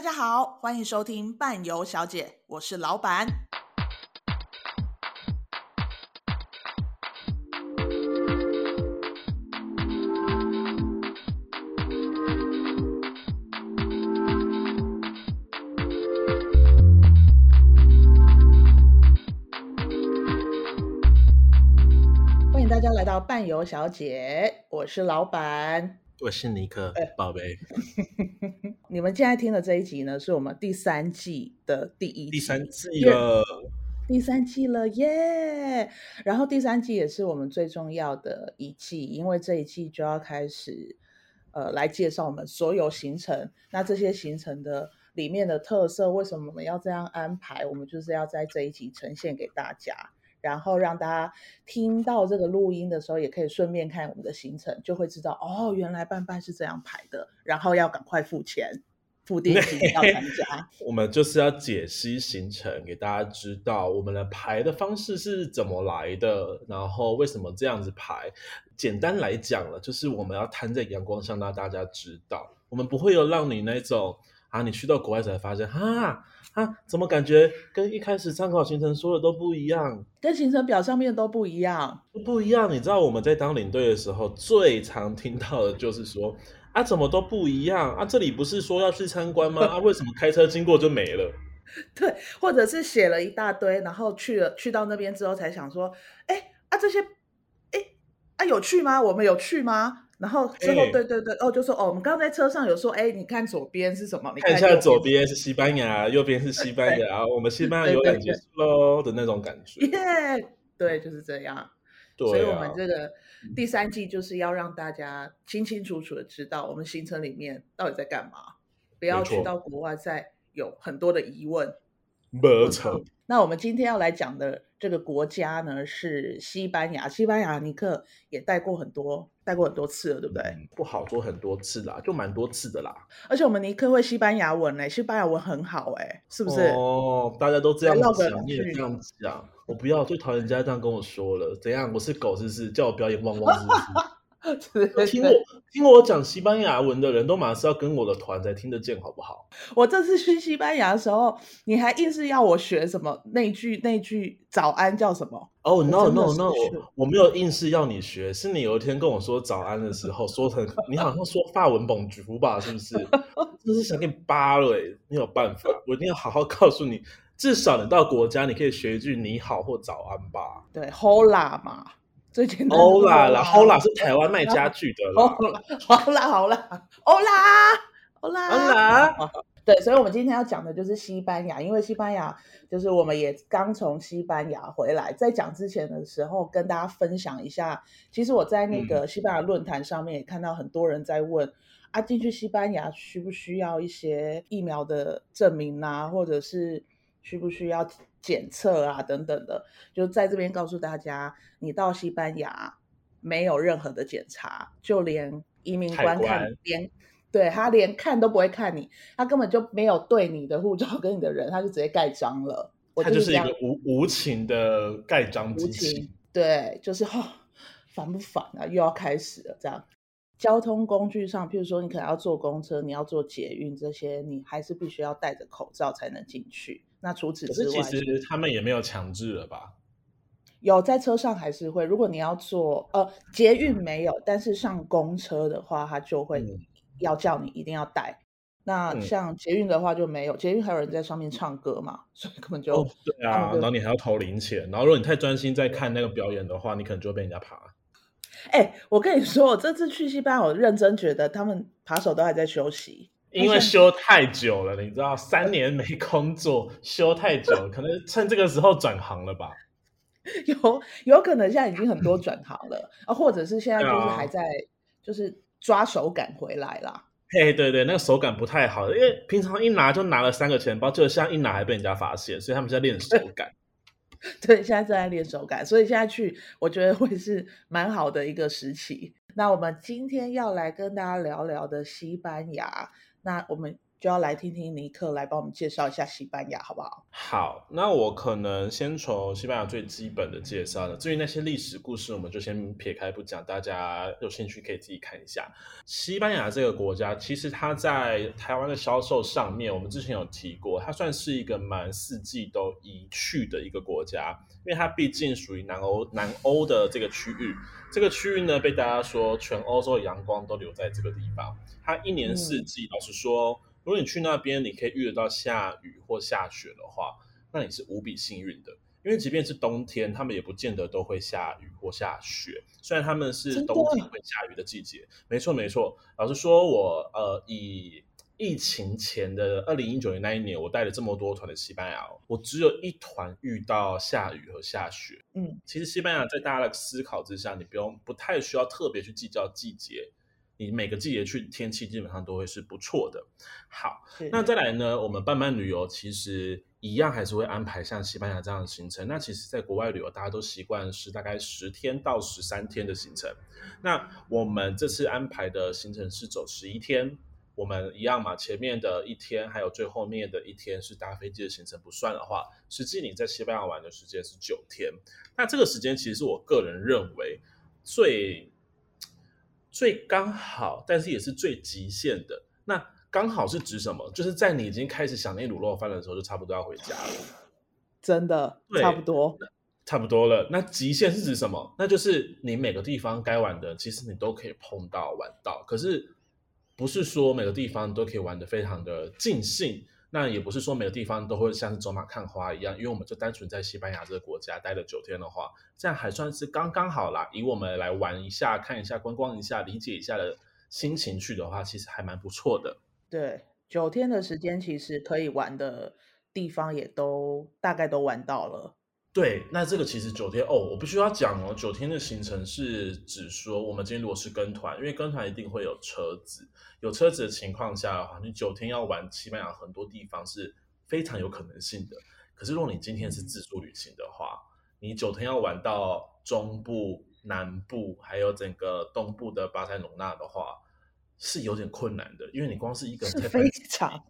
大家好，欢迎收听伴游小姐，我是老板。欢迎大家来到伴游小姐，我是老板。我是尼克，哎，宝贝。你们现在听的这一集呢，是我们第三季的第一集，第三季了，第三季了耶！然后第三季也是我们最重要的一季，因为这一季就要开始，呃，来介绍我们所有行程。那这些行程的里面的特色，为什么我们要这样安排？我们就是要在这一集呈现给大家。然后让大家听到这个录音的时候，也可以顺便看我们的行程，就会知道哦，原来伴伴是这样排的。然后要赶快付钱，付定金要参加。我们就是要解析行程，给大家知道我们的排的方式是怎么来的，然后为什么这样子排。简单来讲了，就是我们要摊在阳光上，让大家知道，我们不会有让你那种啊，你去到国外才发现哈。啊，怎么感觉跟一开始参考行程说的都不一样？跟行程表上面都不一样，不一样。你知道我们在当领队的时候，最常听到的就是说啊，怎么都不一样啊？这里不是说要去参观吗？啊，为什么开车经过就没了？对，或者是写了一大堆，然后去了去到那边之后才想说，哎啊，这些，哎啊，有去吗？我们有去吗？然后之后，对对对，哦，就说哦，我们刚刚在车上有说，哎，你看左边是什么？你看，一下左边是西班牙，右边是西班牙，我们西班牙有感结束喽的那种感觉。耶对，就是这样。对啊，所以我们这个第三季就是要让大家清清楚楚的知道我们行程里面到底在干嘛，不要去到国外再有很多的疑问。没错。那我们今天要来讲的这个国家呢，是西班牙。西班牙尼克也带过很多。带过很多次了，对不对？嗯、不好说很多次啦，就蛮多次的啦。而且我们尼克会西班牙文嘞，西班牙文很好哎，是不是？哦，大家都这样讲，你也这样讲，我不要，最讨厌人家这样跟我说了。怎样？我是狗是不是？叫我表演汪汪是不是？听我听我讲西班牙文的人都马上是要跟我的团才听得见，好不好？我这次去西班牙的时候，你还硬是要我学什么那句那句早安叫什么？哦、oh,，no no no，我我没有硬是要你学，是你有一天跟我说早安的时候，说成你好像说法文 Bonjour 吧，是不是？真是想给你扒了哎！没有办法，我一定要好好告诉你，至少你到国家你可以学一句你好或早安吧。对，Hola 嘛。最简单欧啦啦，欧啦是台湾卖家具的啦。好啦好啦，欧啦欧啦欧啦。对，所以，我们今天要讲的就是西班牙，因为西班牙就是我们也刚从西班牙回来。在讲之前的时候，跟大家分享一下，其实我在那个西班牙论坛上面也看到很多人在问：嗯、啊，进去西班牙需不需要一些疫苗的证明啊，或者是需不需要？检测啊，等等的，就在这边告诉大家，你到西班牙没有任何的检查，就连移民官看关连对他连看都不会看你，他根本就没有对你的护照跟你的人，他就直接盖章了。他就是一个无无情的盖章机器。对，就是哦，烦不烦啊？又要开始了，这样。交通工具上，譬如说你可能要坐公车，你要坐捷运这些，你还是必须要戴着口罩才能进去。那除此之外，其实他们也没有强制了吧？有，在车上还是会。如果你要坐呃捷运没有，但是上公车的话，他就会要叫你一定要戴。嗯、那像捷运的话就没有，捷运还有人在上面唱歌嘛，所以根本就、哦、对啊。然后你还要投零钱，然后如果你太专心在看那个表演的话，你可能就会被人家爬。哎，我跟你说，我这次去西班牙，我认真觉得他们扒手都还在休息，因为休太久了，你知道，三年没工作，休太久了，可能趁这个时候转行了吧？有有可能现在已经很多转行了 啊，或者是现在就是还在，就是抓手感回来啦。嘿，对对，那个手感不太好，因为平常一拿就拿了三个钱包，就像一拿还被人家发现，所以他们在练手感。对，现在正在练手感，所以现在去，我觉得会是蛮好的一个时期。那我们今天要来跟大家聊聊的西班牙，那我们就要来听听尼克来帮我们介绍一下西班牙，好不好？好，那我可能先从西班牙最基本的介绍了。至于那些历史故事，我们就先撇开不讲，大家有兴趣可以自己看一下。西班牙这个国家，其实它在台湾的销售上面，我们之前有提过，它算是一个蛮四季都宜去的一个国家，因为它毕竟属于南欧南欧的这个区域。这个区域呢，被大家说全欧洲的阳光都留在这个地方，它一年四季，嗯、老实说。如果你去那边，你可以遇得到下雨或下雪的话，那你是无比幸运的。因为即便是冬天，他们也不见得都会下雨或下雪。虽然他们是冬天会下雨的季节，没错没错。老实说我，我呃以疫情前的二零一九年那一年，我带了这么多团的西班牙，我只有一团遇到下雨和下雪。嗯，其实西班牙在大家的思考之下，你不用不太需要特别去计较季节。你每个季节去，天气基本上都会是不错的。好，那再来呢？我们半班旅游其实一样还是会安排像西班牙这样的行程。那其实，在国外旅游，大家都习惯是大概十天到十三天的行程。那我们这次安排的行程是走十一天。我们一样嘛，前面的一天还有最后面的一天是搭飞机的行程不算的话，实际你在西班牙玩的时间是九天。那这个时间其实是我个人认为最。最刚好，但是也是最极限的。那刚好是指什么？就是在你已经开始想念卤肉饭的时候，就差不多要回家了。真的，差不多，差不多了。那极限是指什么？那就是你每个地方该玩的，其实你都可以碰到玩到。可是不是说每个地方都可以玩的非常的尽兴。那也不是说每个地方都会像是走马看花一样，因为我们就单纯在西班牙这个国家待了九天的话，这样还算是刚刚好啦。以我们来玩一下、看一下、观光一下、理解一下的心情去的话，其实还蛮不错的。对，九天的时间其实可以玩的地方也都大概都玩到了。对，那这个其实九天哦，我必须要讲哦，九天的行程是指说我们今天如果是跟团，因为跟团一定会有车子，有车子的情况下的话，你九天要玩西班牙很多地方是非常有可能性的。可是如果你今天是自助旅行的话，你九天要玩到中部、南部，还有整个东部的巴塞隆纳的话，是有点困难的，因为你光是一个人是非常。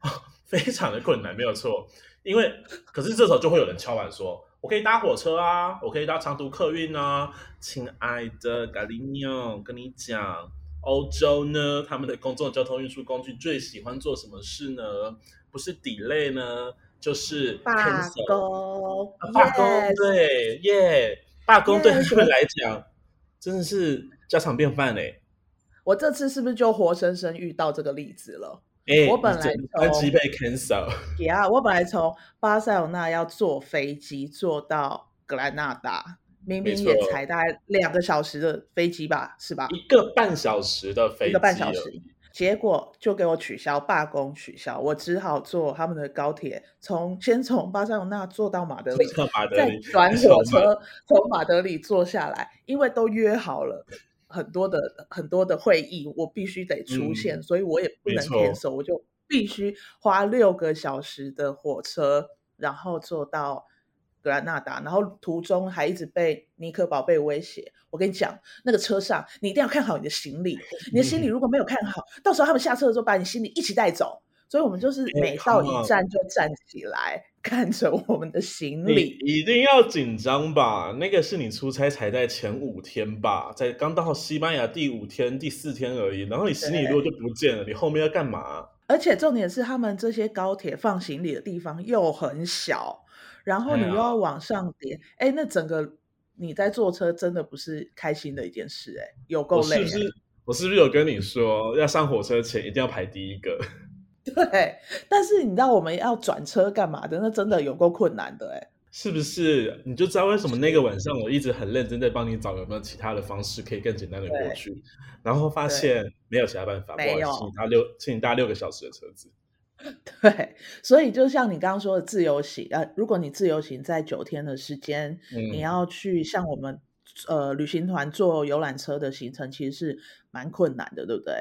非常的困难，没有错。因为，可是这时候就会有人敲碗说：“我可以搭火车啊，我可以搭长途客运啊。”亲爱的咖喱妞，跟你讲，欧洲呢，他们的公众交通运输工具最喜欢做什么事呢？不是 delay 呢，就是罢工。罢工，对，耶，罢工对他们来讲真的是家常便饭嘞。我这次是不是就活生生遇到这个例子了？欸、我本来飞机被 cancel。Yeah，我本来从巴塞罗那要坐飞机坐到格兰纳达，明明也才大概两个小时的飞机吧，是吧？一个半小时的飞机，一个半小时，结果就给我取消，罢工取消，我只好坐他们的高铁，从先从巴塞罗那坐到马德里，马德里再转火车从马德里坐下来，因为都约好了。很多的很多的会议，我必须得出现，嗯、所以我也不能 cancel，我就必须花六个小时的火车，然后坐到格兰纳达，然后途中还一直被尼克宝贝威胁。我跟你讲，那个车上你一定要看好你的行李，你的行李如果没有看好，嗯、到时候他们下车的时候把你行李一起带走。所以我们就是每到一站就站起来。看着我们的行李，一定要紧张吧？那个是你出差才在前五天吧，在刚到西班牙第五天、第四天而已，然后你行李如果就不见了，你后面要干嘛？而且重点是，他们这些高铁放行李的地方又很小，然后你又要往上叠，哎，哎，那整个你在坐车真的不是开心的一件事，哎，有够累。我是不是，我是不是有跟你说，要上火车前一定要排第一个？对，但是你知道我们要转车干嘛的？那真的有够困难的哎，是不是？你就知道为什么那个晚上我一直很认真在帮你找有没有其他的方式可以更简单的过去，然后发现没有其他办法，没有，请你搭六，请你搭六个小时的车子。对，所以就像你刚刚说的自由行，呃，如果你自由行在九天的时间，嗯、你要去像我们呃旅行团坐游览车的行程，其实是蛮困难的，对不对？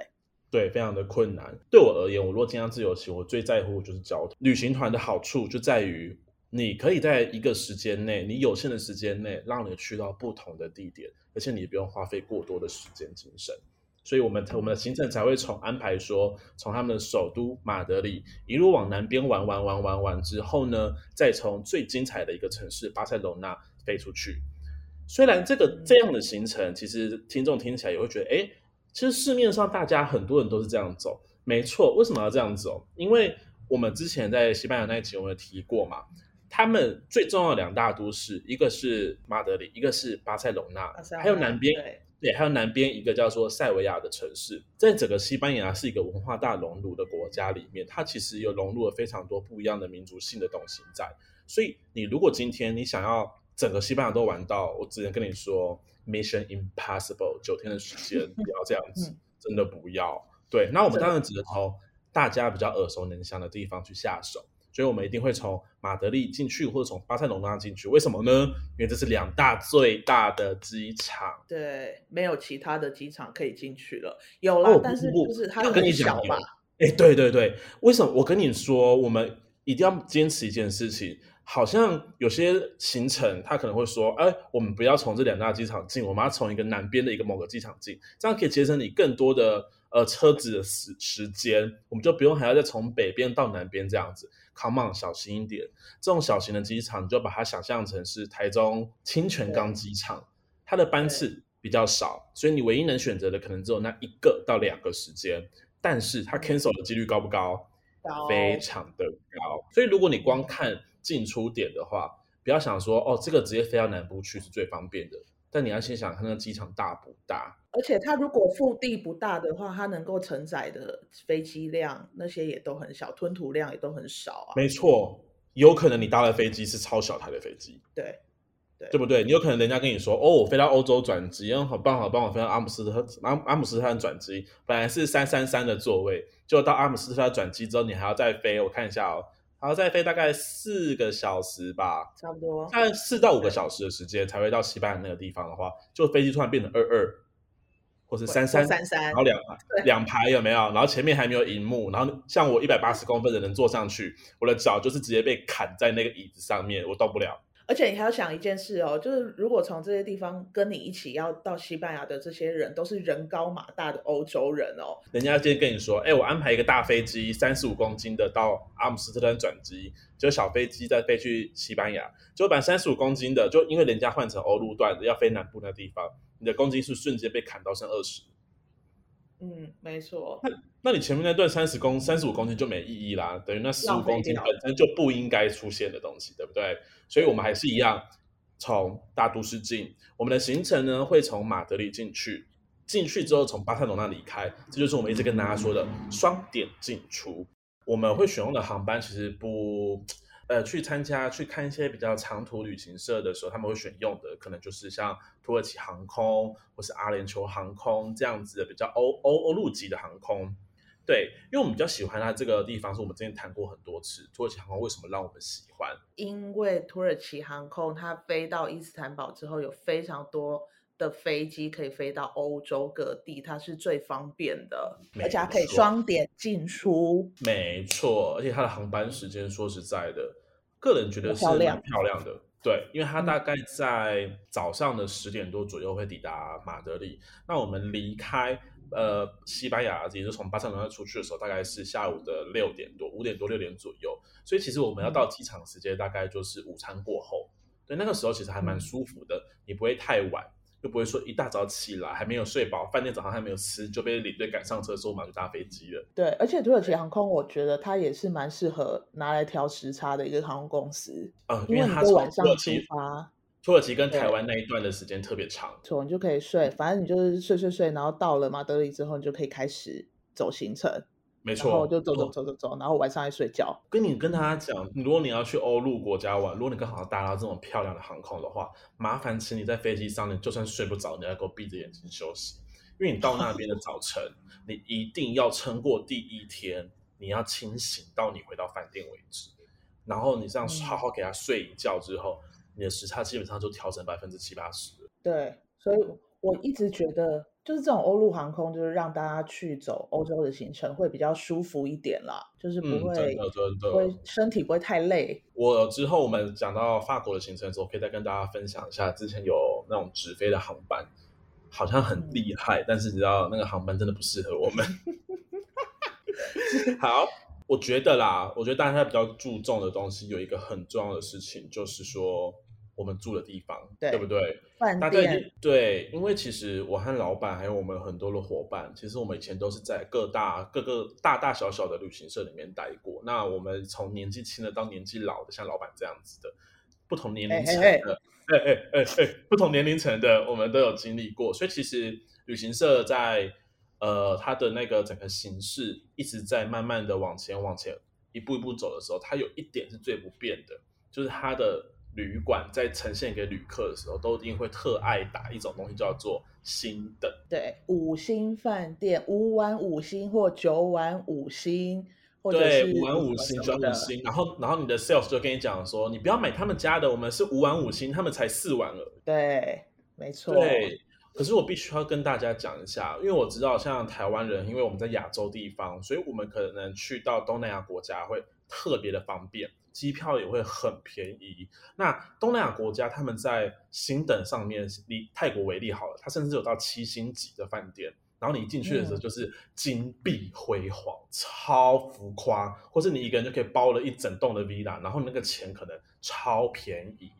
对，非常的困难。对我而言，我如果经常自由行，我最在乎就是交通。旅行团的好处就在于，你可以在一个时间内，你有限的时间内，让你去到不同的地点，而且你不用花费过多的时间精神。所以我们我们的行程才会从安排说，从他们的首都马德里一路往南边玩玩玩玩玩之后呢，再从最精彩的一个城市巴塞罗那飞出去。虽然这个这样的行程，其实听众听起来也会觉得，哎，其实市面上大家很多人都是这样走，没错。为什么要这样走？因为我们之前在西班牙那一集我们有提过嘛，他们最重要的两大都市，一个是马德里，一个是巴塞隆那，还有南边。对，还有南边一个叫做塞维亚的城市，在整个西班牙是一个文化大熔炉的国家里面，它其实有融入了非常多不一样的民族性的东西在。所以，你如果今天你想要整个西班牙都玩到，我只能跟你说，Mission Impossible，九天的时间 不要这样子，真的不要。对，那我们当然只能从大家比较耳熟能详的地方去下手。所以，我们一定会从马德里进去，或者从巴塞隆那进去。为什么呢？因为这是两大最大的机场。对，没有其他的机场可以进去了。有啦，哦、但是不是它很小嘛？哎，对对对，为什么？我跟你说，我们一定要坚持一件事情。好像有些行程，他可能会说：“哎，我们不要从这两大机场进，我们要从一个南边的一个某个机场进，这样可以节省你更多的呃车子的时时间，我们就不用还要再从北边到南边这样子。” Come on，小心一点。这种小型的机场，你就把它想象成是台中清泉岗机场，它的班次比较少，所以你唯一能选择的可能只有那一个到两个时间。但是它 cancel 的几率高不高？高，非常的高。所以如果你光看进出点的话，不要想说哦，这个直接飞到南部去是最方便的。但你要先想它那个机场大不大，而且它如果腹地不大的话，它能够承载的飞机量那些也都很小，吞吐量也都很少啊。没错，有可能你搭的飞机是超小台的飞机，对，对，对不对？你有可能人家跟你说，哦，我飞到欧洲转机，好棒好棒，我飞到阿姆斯特阿阿姆斯特丹转机，本来是三三三的座位，就到阿姆斯特丹转机之后，你还要再飞，我看一下哦。然后再飞大概四个小时吧，差不多，大概四到五个小时的时间才会到西班牙那个地方的话，就飞机突然变成二二，或是三三三三，然后两两排有没有？然后前面还没有荧幕，然后像我一百八十公分的人坐上去，我的脚就是直接被砍在那个椅子上面，我动不了。而且你还要想一件事哦，就是如果从这些地方跟你一起要到西班牙的这些人，都是人高马大的欧洲人哦。人家今天跟你说，哎，我安排一个大飞机，三十五公斤的到阿姆斯特丹转机，就小飞机再飞去西班牙，就把三十五公斤的，就因为人家换成欧陆段的，要飞南部那地方，你的公斤数瞬间被砍到剩二十。嗯，没错。那那你前面那段三十公三十五公斤就没意义啦，等于那十五公斤本身就不应该出现的东西，对不对？所以我们还是一样从大都市进。我们的行程呢会从马德里进去，进去之后从巴塞罗那离开，这就是我们一直跟大家说的双点进出。我们会选用的航班其实不。呃，去参加去看一些比较长途旅行社的时候，他们会选用的可能就是像土耳其航空或是阿联酋航空这样子的比较欧欧欧陆级的航空。对，因为我们比较喜欢它这个地方，是我们之前谈过很多次。土耳其航空为什么让我们喜欢？因为土耳其航空它飞到伊斯坦堡之后，有非常多的飞机可以飞到欧洲各地，它是最方便的，而且它可以双点进出。没错，而且它的航班时间，说实在的，个人觉得是蛮漂亮的。对，因为它大概在早上的十点多左右会抵达马德里。嗯、那我们离开呃西班牙，也就是从巴塞罗那出去的时候，大概是下午的六点多，五点多六点左右。所以其实我们要到机场时间大概就是午餐过后。嗯、对，那个时候其实还蛮舒服的，你不会太晚。就不会说一大早起来还没有睡饱，饭店早上还没有吃就被领队赶上车，说马上就搭飞机了。对，而且土耳其航空，我觉得它也是蛮适合拿来调时差的一个航空公司。嗯，因为它是晚上出发，土耳其跟台湾那一段的时间特别长，错，你就可以睡，反正你就是睡睡睡，然后到了马德里之后，你就可以开始走行程。没错，然后就走走走走走，然后晚上还睡觉。跟你跟大家讲，如果你要去欧陆国家玩，如果你刚好搭到这种漂亮的航空的话，麻烦请你在飞机上，你就算睡不着，你要给我闭着眼睛休息，因为你到那边的早晨，你一定要撑过第一天，你要清醒到你回到饭店为止。然后你这样好好给他睡一觉之后，嗯、你的时差基本上就调整百分之七八十。对，所以我一直觉得。就是这种欧陆航空，就是让大家去走欧洲的行程会比较舒服一点啦，就是不会，嗯、真的真的不会身体不会太累。我之后我们讲到法国的行程的时候，可以再跟大家分享一下之前有那种直飞的航班，好像很厉害，嗯、但是你知道那个航班真的不适合我们。好，我觉得啦，我觉得大家比较注重的东西有一个很重要的事情，就是说。我们住的地方，对，对不对？饭店，对，因为其实我和老板还有我们很多的伙伴，其实我们以前都是在各大各个大大小小的旅行社里面待过。那我们从年纪轻的到年纪老的，像老板这样子的，不同年龄层的，哎哎哎哎，不同年龄层的，我们都有经历过。所以其实旅行社在呃它的那个整个形式一直在慢慢的往前往前一步一步走的时候，它有一点是最不变的，就是它的。旅馆在呈现给旅客的时候，都一定会特爱打一种东西，叫做星等。对，五星饭店，五晚五星或九晚五星，或者是五晚五星、九晚五星。然后，然后你的 sales 就跟你讲说，你不要买他们家的，我们是五晚五星，他们才四晚了。对，没错。对，可是我必须要跟大家讲一下，因为我知道，像台湾人，因为我们在亚洲地方，所以我们可能去到东南亚国家会特别的方便。机票也会很便宜。那东南亚国家他们在星等上面，以泰国为例好了，它甚至有到七星级的饭店。然后你一进去的时候就是金碧辉煌，嗯、超浮夸，或是你一个人就可以包了一整栋的 villa，然后那个钱可能超便宜。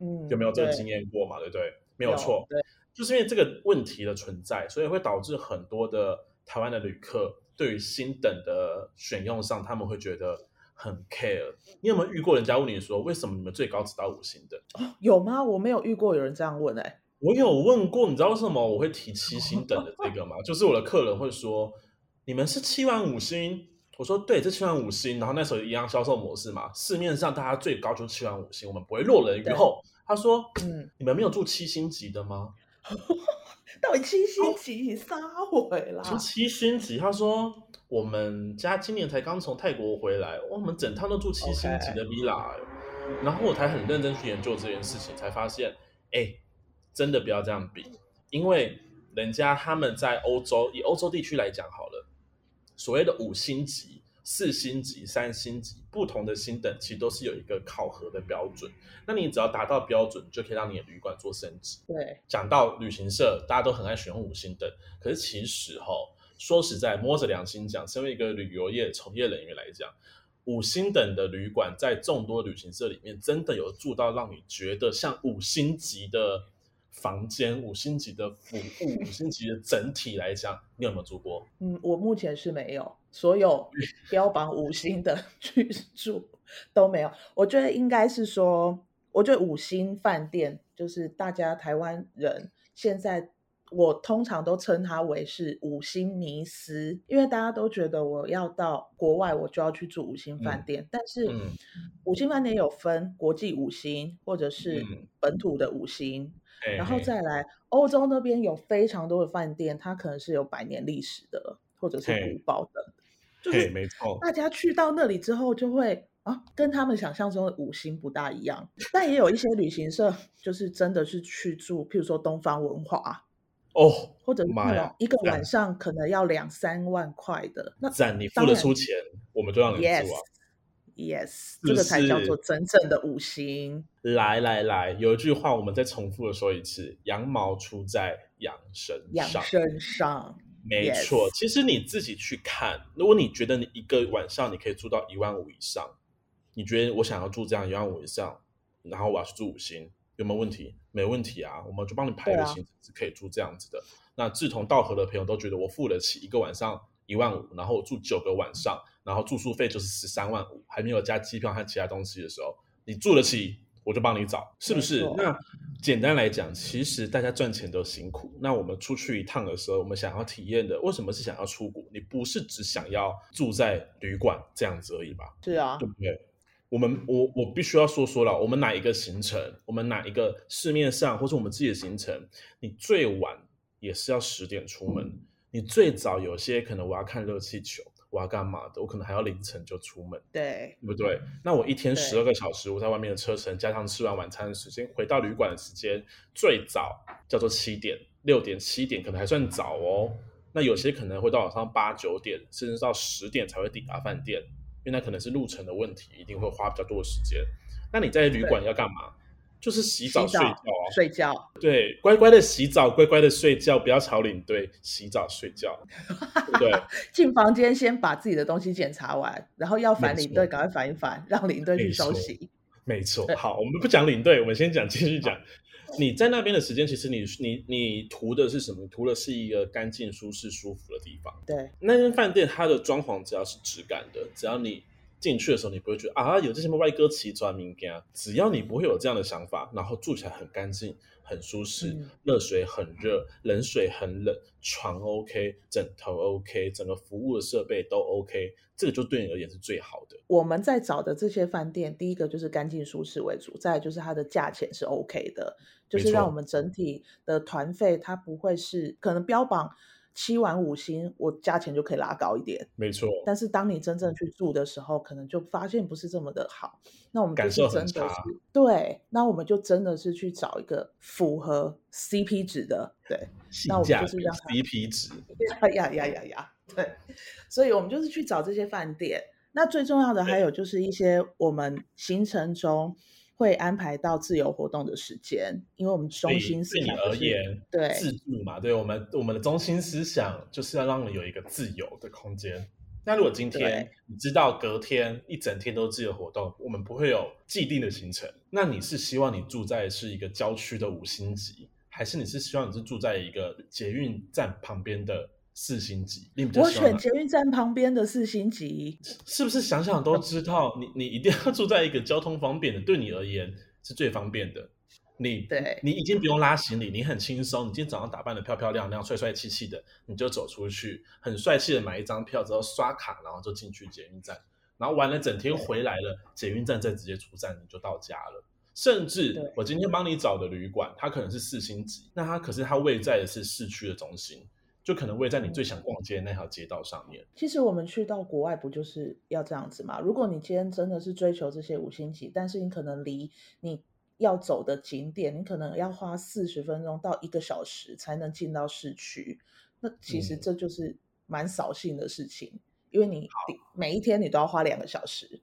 嗯，有没有这个经验过嘛？对，对不对？没有错。对，就是因为这个问题的存在，所以会导致很多的台湾的旅客对于新等的选用上，他们会觉得。很 care，你有没有遇过人家问你说，为什么你们最高只到五星的？有吗？我没有遇过有人这样问哎、欸。我有问过，你知道为什么我会提七星等的这个吗？就是我的客人会说，你们是七万五星。我说对，这七万五星。然后那时候一样销售模式嘛，市面上大家最高就是七万五星，我们不会落人于后。他说，嗯，你们没有住七星级的吗？到底七星级杀回来？住七星级，他说。我们家今年才刚从泰国回来，我们整趟都住七星级的 villa，、okay. 然后我才很认真去研究这件事情，才发现，哎，真的不要这样比，因为人家他们在欧洲，以欧洲地区来讲好了，所谓的五星级、四星级、三星级，不同的星等其实都是有一个考核的标准，那你只要达到标准，就可以让你的旅馆做升级。对，讲到旅行社，大家都很爱选用五星等，可是其实哈。说实在，摸着良心讲，身为一个旅游业从业人员来讲，五星等的旅馆在众多旅行社里面，真的有住到让你觉得像五星级的房间、五星级的服务、五星级的整体来讲，你有没有住过？嗯，我目前是没有，所有 标榜五星的居住都没有。我觉得应该是说，我觉得五星饭店就是大家台湾人现在。我通常都称它为是五星迷思，因为大家都觉得我要到国外，我就要去住五星饭店。嗯、但是，五星饭店有分国际五星或者是本土的五星，嗯、然后再来欧洲那边有非常多的饭店，它可能是有百年历史的，或者是古堡的。就是没错，大家去到那里之后，就会啊，跟他们想象中的五星不大一样。但也有一些旅行社，就是真的是去住，譬如说东方文华。哦、oh，或者那种一个晚上可能要两三万块的，那赞你付得出钱，我们就让你住啊。Yes，, yes 这个才叫做真正的五星。来来来，有一句话我们再重复的说一次：羊毛出在羊身上。羊身上，没错。其实你自己去看，如果你觉得你一个晚上你可以住到一万五以上，你觉得我想要住这样一万五以上，然后我要去住五星。有没有问题？没问题啊，我们就帮你排个行程，是可以住这样子的。啊、那志同道合的朋友都觉得我付得起一个晚上一万五，然后我住九个晚上，然后住宿费就是十三万五，还没有加机票和其他东西的时候，你住得起，我就帮你找，是不是？那简单来讲，其实大家赚钱都辛苦。那我们出去一趟的时候，我们想要体验的，为什么是想要出国？你不是只想要住在旅馆这样子而已吧？是啊，对不对？我们我我必须要说说了，我们哪一个行程，我们哪一个市面上，或者我们自己的行程，你最晚也是要十点出门，你最早有些可能我要看热气球，我要干嘛的，我可能还要凌晨就出门，对，对不对？那我一天十二个小时，我在外面的车程加上吃完晚餐的时间，回到旅馆的时间，最早叫做七点、六点、七点，可能还算早哦。那有些可能会到晚上八九点，甚至到十点才会抵达饭店。因为那可能是路程的问题，一定会花比较多的时间。那你在旅馆要干嘛？就是洗澡、睡觉啊，睡觉。对，乖乖的洗澡，乖乖的睡觉，不要吵领队。洗澡睡觉，对，对。进房间先把自己的东西检查完，然后要烦领队，赶快烦一烦，让领队去收洗。没错。好，我们不讲领队，我们先讲，继续讲。你在那边的时间，其实你你你图的是什么？图的是一个干净、舒适、舒服的地方。对，那间饭店它的装潢只要是质感的，只要你进去的时候，你不会觉得啊有这些歪歌奇装民间，只要你不会有这样的想法，然后住起来很干净。很舒适，嗯、热水很热，冷水很冷，床 OK，枕头 OK，整个服务的设备都 OK，这个就对你而言是最好的。我们在找的这些饭店，第一个就是干净舒适为主，再来就是它的价钱是 OK 的，就是让我们整体的团费它不会是可能标榜。七晚五星，我价钱就可以拉高一点，没错。但是当你真正去住的时候，可能就发现不是这么的好。那我们感受真的是对，那我们就真的是去找一个符合 CP 值的，对。那我们就是让 CP 值，呀呀呀呀呀，对。所以我们就是去找这些饭店。那最重要的还有就是一些我们行程中。会安排到自由活动的时间，因为我们中心思想、就是、对你而言，对自助嘛，对我们我们的中心思想就是要让你有一个自由的空间。那如果今天你知道隔天一整天都自由活动，我们不会有既定的行程，那你是希望你住在是一个郊区的五星级，还是你是希望你是住在一个捷运站旁边的？四星级，我选捷运站旁边的四星级，是不是想想都知道？你你一定要住在一个交通方便的，对你而言是最方便的。你对，你已经不用拉行李，你很轻松。你今天早上打扮得漂漂亮亮、帅帅气气的，你就走出去，很帅气的买一张票之后刷卡，然后就进去捷运站，然后玩了整天回来了，捷运站再直接出站，你就到家了。甚至我今天帮你找的旅馆，它可能是四星级，那它可是它位在的是市区的中心。就可能会在你最想逛街的那条街道上面。其实我们去到国外不就是要这样子吗？如果你今天真的是追求这些五星级，但是你可能离你要走的景点，你可能要花四十分钟到一个小时才能进到市区。那其实这就是蛮扫兴的事情，嗯、因为你每一天你都要花两个小时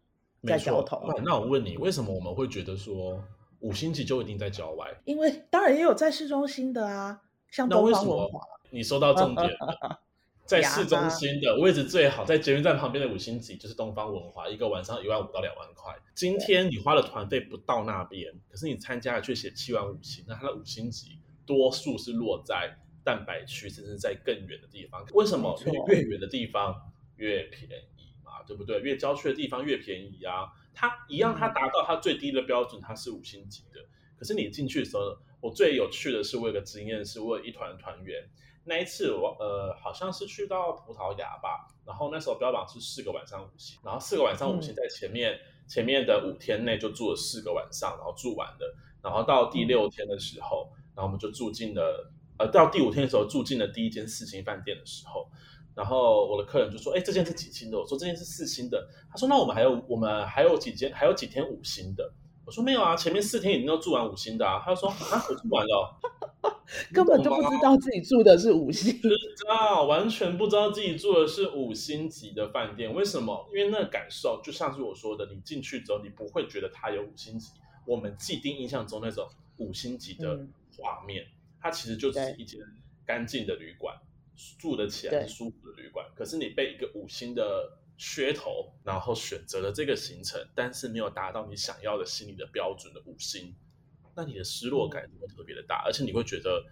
在交通。那，那我问你，为什么我们会觉得说五星级就一定在郊外？因为当然也有在市中心的啊，像东方文华。你说到重点了，在市中心的位置最好，在捷运站旁边的五星级就是东方文华，一个晚上一万五到两万块。今天你花的团费不到那边，可是你参加的却写七万五星，那它的五星级多数是落在蛋白区，甚至在更远的地方。为什么？越远的地方越便宜嘛，对不对？越郊区的地方越便宜啊。它一样，它达到它最低的标准，它是五星级的。可是你进去的时候，我最有趣的是，我有个经验是，我有一团团员。那一次我呃好像是去到葡萄牙吧，然后那时候标榜是四个晚上五星，然后四个晚上五星在前面、嗯、前面的五天内就住了四个晚上，然后住完了，然后到第六天的时候，然后我们就住进了呃到第五天的时候住进了第一间四星饭店的时候，然后我的客人就说，哎，这间是几星的？我说这间是四星的。他说那我们还有我们还有几间还有几天五星的？我说没有啊，前面四天已经都住完五星的啊。他就说啊，我住完了。根本就不知道自己住的是五星，不知道，完全不知道自己住的是五星级的饭店。为什么？因为那个感受就像是我说的，你进去之后，你不会觉得它有五星级。我们既定印象中那种五星级的画面，嗯、它其实就是一间干净的旅馆，住得起来舒服的旅馆。可是你被一个五星的噱头，然后选择了这个行程，但是没有达到你想要的心理的标准的五星。那你的失落感会特别的大，而且你会觉得，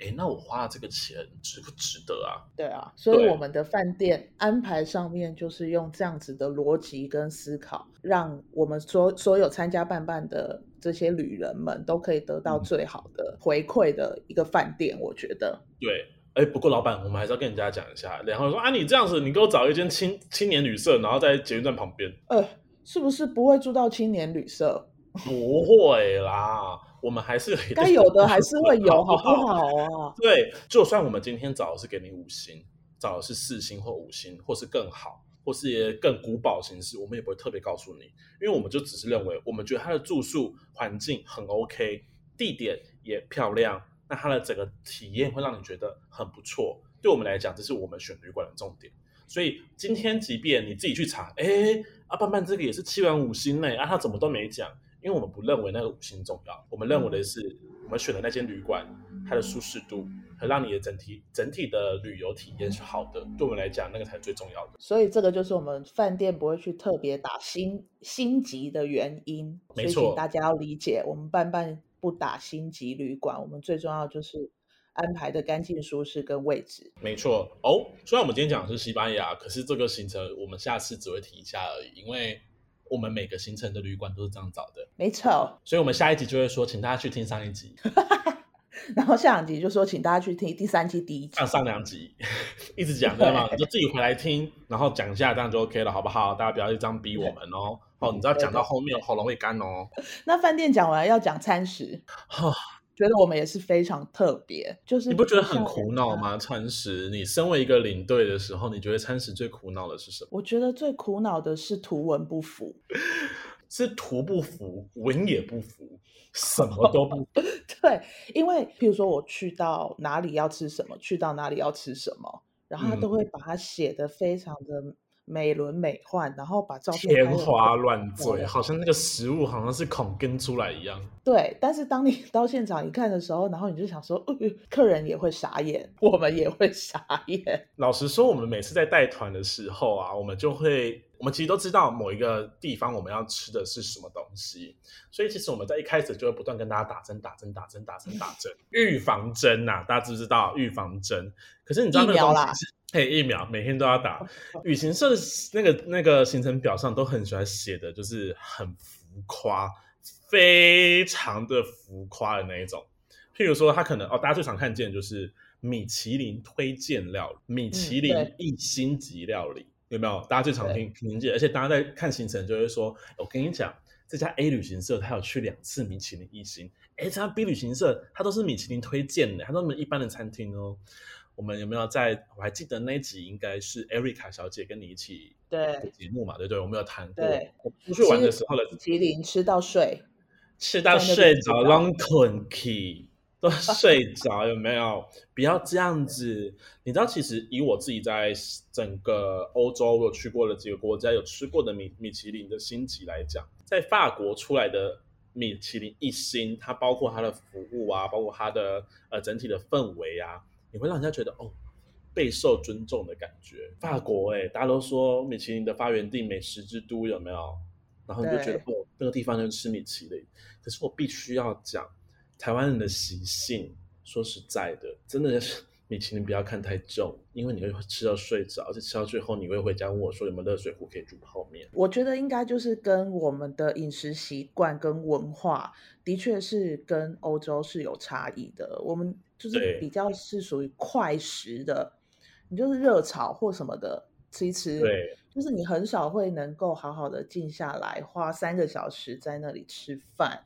哎，那我花了这个钱值不值得啊？对啊，所以我们的饭店安排上面就是用这样子的逻辑跟思考，让我们所所有参加办办的这些旅人们都可以得到最好的回馈的一个饭店。嗯、我觉得，对，哎，不过老板，我们还是要跟人家讲一下，然后说啊，你这样子，你给我找一间青青年旅社，然后在捷运站旁边，呃，是不是不会住到青年旅社？不会啦。我们还是该有的 还是会有，好不好啊？对，就算我们今天找的是给你五星，找的是四星或五星，或是更好，或是也更古堡形式，我们也不会特别告诉你，因为我们就只是认为，我们觉得它的住宿环境很 OK，地点也漂亮，那它的整个体验会让你觉得很不错。对我们来讲，这是我们选旅馆的重点。所以今天即便你自己去查，哎，阿半半这个也是七晚五星呢，啊，他怎么都没讲。因因为我们不认为那个五星重要，我们认为的是我们选的那间旅馆，它的舒适度和让你的整体整体的旅游体验是好的，对我们来讲，那个才是最重要的。所以这个就是我们饭店不会去特别打星星级的原因。没错，大家要理解，我们半半不打星级旅馆，我们最重要就是安排的干净、舒适跟位置。没错哦，虽然我们今天讲的是西班牙，可是这个行程我们下次只会提一下而已，因为。我们每个行程的旅馆都是这样找的，没错。所以，我们下一集就会说，请大家去听上一集，然后下两集就说，请大家去听第三期第一集。上上两集 一直讲，知道吗？你就自己回来听，然后讲一下，这样就 OK 了，好不好？大家不要这样逼我们哦。哦，你知道讲到后面喉咙会干哦。那饭店讲完要讲餐食。觉得我们也是非常特别，就是你不觉得很苦恼吗？餐食，你身为一个领队的时候，你觉得餐食最苦恼的是什么？我觉得最苦恼的是图文不符，是图不符，文也不符，什么都不符。对，因为譬如说我去到哪里要吃什么，去到哪里要吃什么，然后他都会把它写得非常的。美轮美奂，然后把照片天花乱坠，好像那个食物好像是孔跟出来一样。对，但是当你 到现场一看的时候，然后你就想说，呃，客人也会傻眼，我们也会傻眼。老实说，我们每次在带团的时候啊，我们就会，我们其实都知道某一个地方我们要吃的是什么东西，所以其实我们在一开始就会不断跟大家打针、打针、打针、打针、打针，预防针呐、啊，大家知不知道？预防针。可是你知道那个东西是？嘿，疫苗每天都要打。旅行社的那个那个行程表上都很喜欢写的，就是很浮夸，非常的浮夸的那一种。譬如说，他可能哦，大家最常看见就是米其林推荐料理，米其林一星级料理，嗯、有没有？大家最常听听见，而且大家在看行程就会说，我跟你讲，这家 A 旅行社他有去两次米其林一星，哎，这家 B 旅行社他都是米其林推荐的，他都是一般的餐厅哦。我们有没有在？我还记得那一集应该是 Erica 小姐跟你一起对节目嘛？对对，我们有谈过。对，出去玩的时候的米其林吃到睡，吃到睡着，long 困 key 都睡着，有没有？不要这样子。你知道，其实以我自己在整个欧洲我有去过的几个国家有吃过的米米其林的星级来讲，在法国出来的米其林一星，它包括它的服务啊，包括它的呃整体的氛围啊。你会让人家觉得哦，备受尊重的感觉。法国哎，大家都说米其林的发源地、美食之都有没有？然后你就觉得哦，那个地方就吃米其林。可是我必须要讲，台湾人的习性，说实在的，真的是 米其林不要看太重，因为你会吃到睡着，而且吃到最后你会回家问我说有没有热水壶可以煮泡面。我觉得应该就是跟我们的饮食习惯跟文化，的确是跟欧洲是有差异的。我们。就是比较是属于快食的，你就是热炒或什么的吃一吃，对，就是你很少会能够好好的静下来，花三个小时在那里吃饭。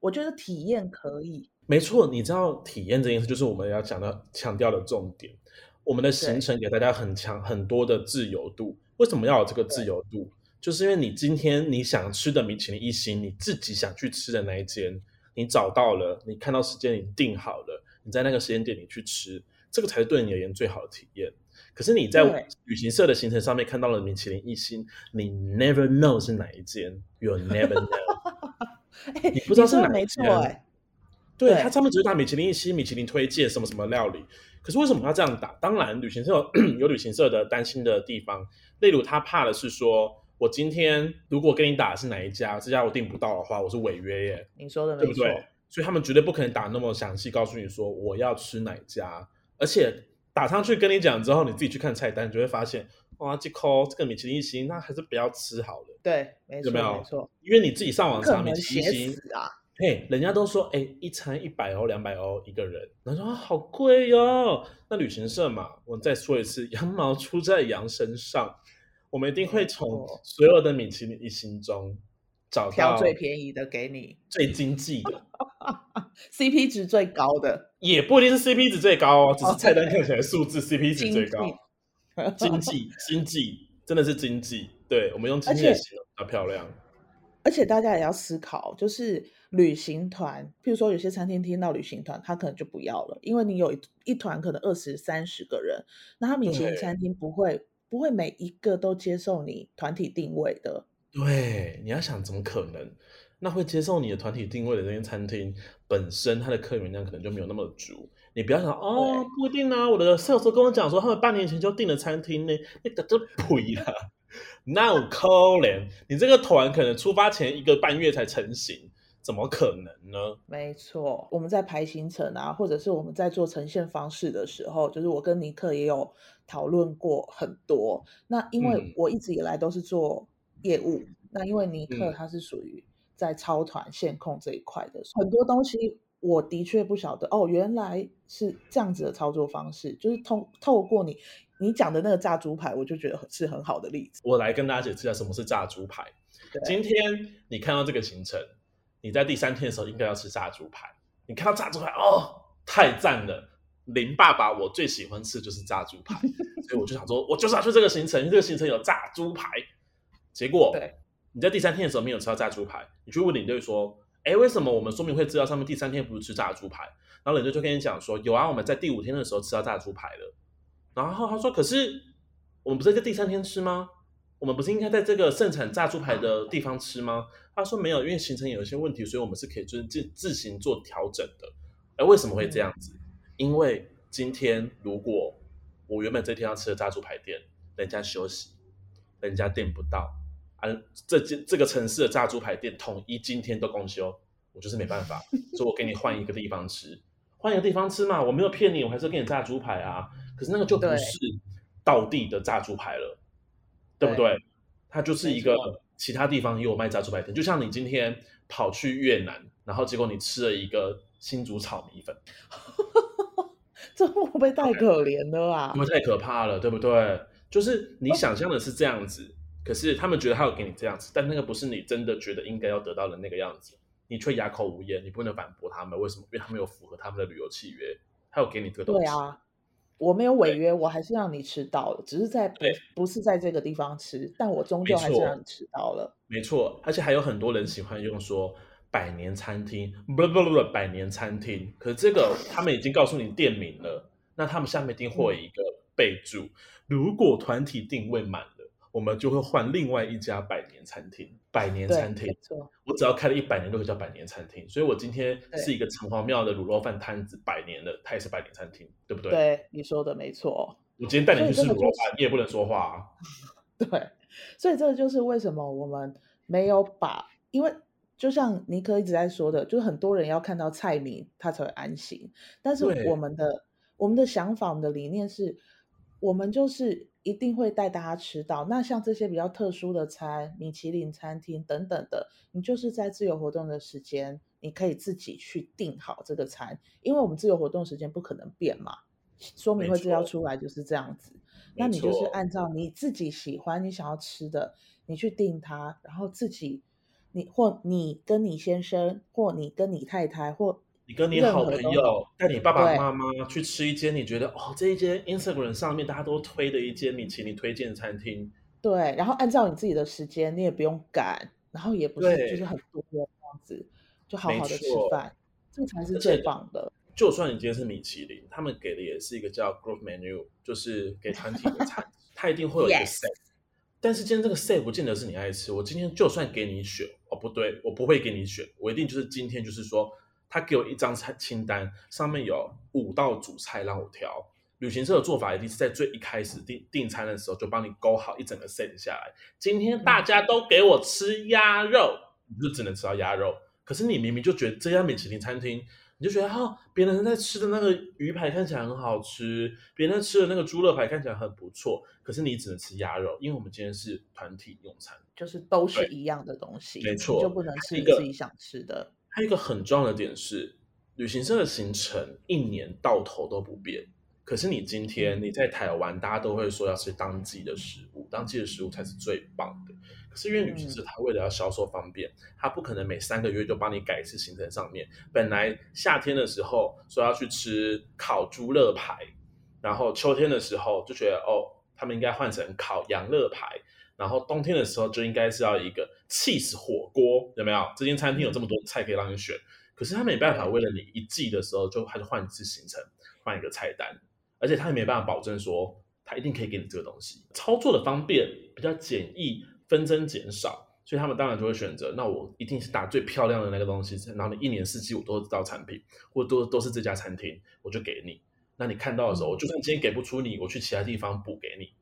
我觉得体验可以，没错。你知道体验这件事，就是我们要讲到强调的重点。我们的行程给大家很强很多的自由度，为什么要有这个自由度？就是因为你今天你想吃的米其林一星，你自己想去吃的那一间，你找到了，你看到时间你定好了。你在那个时间点你去吃，这个才是对你而言最好的体验。可是你在旅行社的行程上面看到了米其林一星，你 never know 是哪一间，you never know，欸、你不知道是哪一间。欸、对，对它上面只是打米其林一星，米其林推荐什么什么料理。可是为什么要这样打？当然，旅行社有，有旅行社的担心的地方，例如他怕的是说，我今天如果跟你打的是哪一家，这家我订不到的话，我是违约耶。你说的没错。对不对？所以他们绝对不可能打那么详细，告诉你说我要吃哪家，而且打上去跟你讲之后，你自己去看菜单，你就会发现哇，这扣这个米其林一星，那还是不要吃好了。对，没错，有没有？没错，因为你自己上网查米其林一星啊，嘿，人家都说哎，一餐一百欧、两百欧一个人，然后说啊，好贵哟。那旅行社嘛，我再说一次，羊毛出在羊身上，我们一定会从所有的米其林一星中。找挑最便宜的给你，最经济的，CP 值最高的，也不一定是 CP 值最高哦，只是菜单看起来数字 CP 值最高，经济经济真的是经济，对，我们用经济来形容它漂亮。而且大家也要思考，就是旅行团，譬如说有些餐厅听到旅行团，他可能就不要了，因为你有一一团可能二十三十个人，那他米其林餐厅不会不会每一个都接受你团体定位的。对，你要想怎么可能？那会接受你的团体定位的这间餐厅本身，它的客源量可能就没有那么足。你不要想哦，不一定啊。我的 sales 跟我讲说，他们半年前就订了餐厅呢，那个就亏了。那我可怜，你这个团可能出发前一个半月才成型，怎么可能呢？没错，我们在排行程啊，或者是我们在做呈现方式的时候，就是我跟尼克也有讨论过很多。那因为我一直以来都是做业务，嗯、那因为尼克他是属于。在超团线控这一块的很多东西，我的确不晓得哦，原来是这样子的操作方式，就是通透过你你讲的那个炸猪排，我就觉得是很好的例子。我来跟大家解释一下什么是炸猪排。今天你看到这个行程，你在第三天的时候应该要吃炸猪排。你看到炸猪排，哦，太赞了！林爸爸，我最喜欢吃就是炸猪排，所以我就想说，我就是要去这个行程，因为这个行程有炸猪排。结果对。你在第三天的时候没有吃到炸猪排，你去问领队说：“哎，为什么我们说明会资料上面第三天不是吃炸猪排？”然后领队就跟你讲说：“有啊，我们在第五天的时候吃到炸猪排了。”然后他说：“可是我们不是在第三天吃吗？我们不是应该在这个盛产炸猪排的地方吃吗？”他说：“没有，因为行程有一些问题，所以我们是可以就是自自行做调整的。”哎，为什么会这样子？因为今天如果我原本这天要吃的炸猪排店，人家休息，人家订不到。这这这个城市的炸猪排店统一今天都公休，我就是没办法，所以我给你换一个地方吃，换一个地方吃嘛，我没有骗你，我还是给你炸猪排啊。可是那个就不是道地的炸猪排了，对，对不对？它就是一个其他地方也有卖炸猪排店，就像你今天跑去越南，然后结果你吃了一个新竹炒米粉，这会不会太可怜了啊？会不会太可怕了，对不对？就是你想象的是这样子。可是他们觉得他有给你这样子，但那个不是你真的觉得应该要得到的那个样子，你却哑口无言，你不能反驳他们。为什么？因为他们有符合他们的旅游契约，他有给你这个东西。对啊，我没有违约，我还是让你吃到了，只是在不，不是在这个地方吃，但我终究还是让你吃到了。没错，而且还有很多人喜欢用说百年餐厅，不不不不，百年餐厅。可是这个他们已经告诉你店名了，那他们下面一定会有一个备注，嗯、如果团体定位满。我们就会换另外一家百年餐厅，百年餐厅，我只要开了一百年都可以叫百年餐厅。所以我今天是一个城隍庙的卤肉饭摊子，百年的，它也是百年餐厅，对不对？对，你说的没错。我今天带你去吃卤肉饭，就是，你也不能说话啊。对，所以这个就是为什么我们没有把，因为就像尼克一直在说的，就是很多人要看到菜名他才会安心。但是我们的我们的想法，我们的理念是，我们就是。一定会带大家吃到。那像这些比较特殊的餐，米其林餐厅等等的，你就是在自由活动的时间，你可以自己去订好这个餐，因为我们自由活动时间不可能变嘛。说明会资料出来就是这样子，那你就是按照你自己喜欢、你想要吃的，你去订它，然后自己，你或你跟你先生，或你跟你太太，或你跟你好朋友带你爸爸妈妈去吃一间你觉得哦，这一间 Instagram 上面大家都推的一间米其林推荐餐厅，对，然后按照你自己的时间，你也不用赶，然后也不是就是很多这样子，就好好的吃饭，这才是最棒的。就算你今天是米其林，他们给的也是一个叫 Group Menu，就是给团体的餐，他一定会有一个 set，但是今天这个 set 不见得是你爱吃。我今天就算给你选，哦不对，我不会给你选，我一定就是今天就是说。他给我一张菜清单，上面有五道主菜让我挑。旅行社的做法一定是在最一开始订订餐的时候就帮你勾好一整个 set 下来。今天大家都给我吃鸭肉，你就只能吃到鸭肉。可是你明明就觉得这家米其林餐厅，你就觉得哈、哦，别人在吃的那个鱼排看起来很好吃，别人在吃的那个猪肋排看起来很不错，可是你只能吃鸭肉，因为我们今天是团体用餐，就是都是一样的东西，没错，就不能吃你自己想吃的。还有一个很重要的点是，旅行社的行程一年到头都不变。可是你今天你在台湾，大家都会说要吃当季的食物，当季的食物才是最棒的。可是因为旅行社它为了要销售方便，它不可能每三个月就帮你改一次行程上面。本来夏天的时候说要去吃烤猪肋排，然后秋天的时候就觉得哦，他们应该换成烤羊肋排。然后冬天的时候就应该是要一个 cheese 火锅，有没有？这间餐厅有这么多菜可以让你选，可是他没办法为了你一季的时候就还是换一次行程，换一个菜单，而且他也没办法保证说他一定可以给你这个东西。操作的方便比较简易，纷争减少，所以他们当然就会选择，那我一定是打最漂亮的那个东西，然后你一年四季我都知道产品，或都都是这家餐厅，我就给你。那你看到的时候，就算今天给不出你，我去其他地方补给你，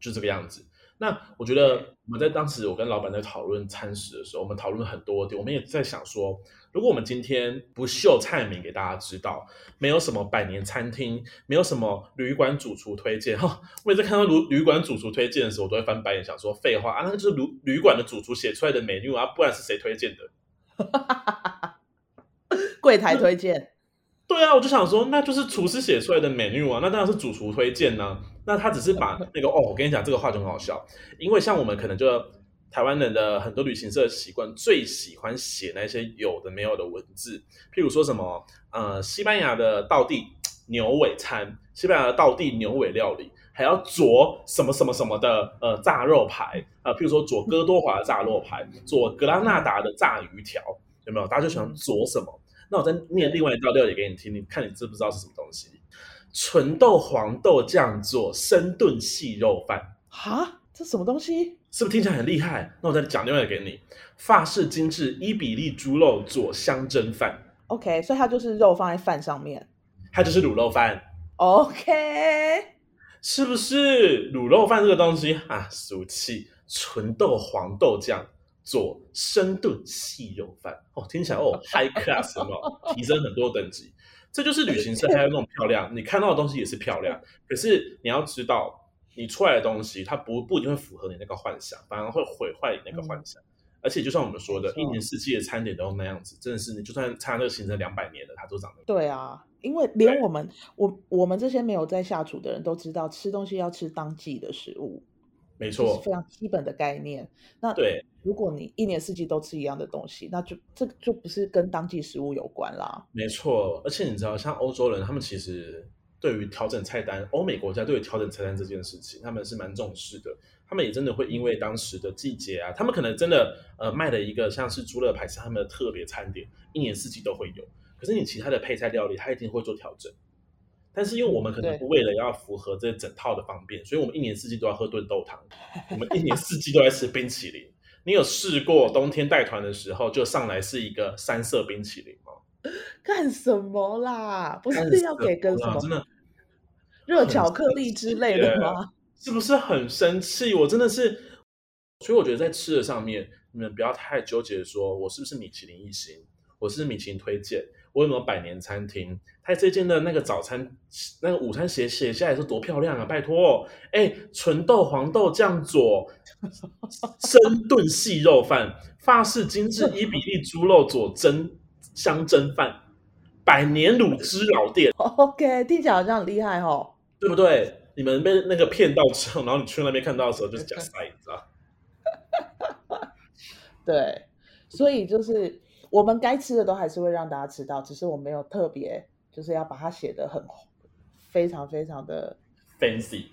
就这个样子。那我觉得我们在当时，我跟老板在讨论餐食的时候，我们讨论很多，我们也在想说，如果我们今天不秀菜名给大家知道，没有什么百年餐厅，没有什么旅馆主厨推荐，哈，我每次看到旅旅馆主厨推荐的时候，我都会翻白眼，想说废话啊，那就是旅旅馆的主厨写出来的 menu 啊，不然是谁推荐的？柜台推荐。对啊，我就想说，那就是厨师写出来的 menu 啊，那当然是主厨推荐呢、啊。那他只是把 那个哦，我跟你讲这个话就很好笑，因为像我们可能就台湾人的很多旅行社的习惯，最喜欢写那些有的没有的文字，譬如说什么呃，西班牙的道地 牛尾餐，西班牙的道地牛尾料理，还要佐什么什么什么的呃炸肉排啊、呃，譬如说佐哥多华的炸肉排，佐格拉纳达的炸鱼条，有没有？大家就喜欢佐什么？那我再念另外一道料理给你听，你看你知不知道是什么东西？纯豆黄豆酱做生炖细肉饭。哈，这什么东西？是不是听起来很厉害？那我再讲另外一个给你，法式精致伊比利猪肉做香蒸饭。OK，所以它就是肉放在饭上面，它就是卤肉饭。OK，是不是卤肉饭这个东西啊？俗气，纯豆黄豆酱。做生炖细肉饭哦，听起来哦，high class 哦，提升很多等级。这就是旅行社还有那种漂亮，你看到的东西也是漂亮。可是你要知道，你出来的东西它不不一定会符合你那个幻想，反而会毁坏你那个幻想。嗯、而且就像我们说的，一年四季的餐点都那样子，真的是你就算参加这个行程两百年了，它都长得对啊。因为连我们我我们这些没有在下厨的人都知道，吃东西要吃当季的食物。没错，是非常基本的概念。那对，如果你一年四季都吃一样的东西，那就这个就不是跟当季食物有关啦。没错，而且你知道，像欧洲人，他们其实对于调整菜单，欧美国家对于调整菜单这件事情，他们是蛮重视的。他们也真的会因为当时的季节啊，他们可能真的呃卖了一个像是猪肋排是他们的特别餐点，一年四季都会有。可是你其他的配菜料理，他一定会做调整。但是因为我们可能不为了要符合这整套的方便，所以我们一年四季都要喝炖豆汤，我们一年四季都在吃冰淇淋。你有试过冬天带团的时候就上来是一个三色冰淇淋吗？干什么啦？不是要给个什么真的热巧克力之类的吗？是不是很生气？我真的是，所以我觉得在吃的上面，你们不要太纠结，说我是不是米其林一星，我是米其林推荐。我有没有百年餐厅？他这间的那个早餐、那个午餐写写下来是多漂亮啊！拜托，哎，纯豆黄豆酱佐 生炖细肉饭，法式精致伊比利猪肉佐蒸香蒸饭，百年卤汁老店。OK，听起来好像很厉害哦，对不对？你们被那个骗到之后，然后你去那边看到的时候，就是假赛，你知道？对，所以就是。我们该吃的都还是会让大家吃到，只是我没有特别，就是要把它写的很非常非常的 fancy。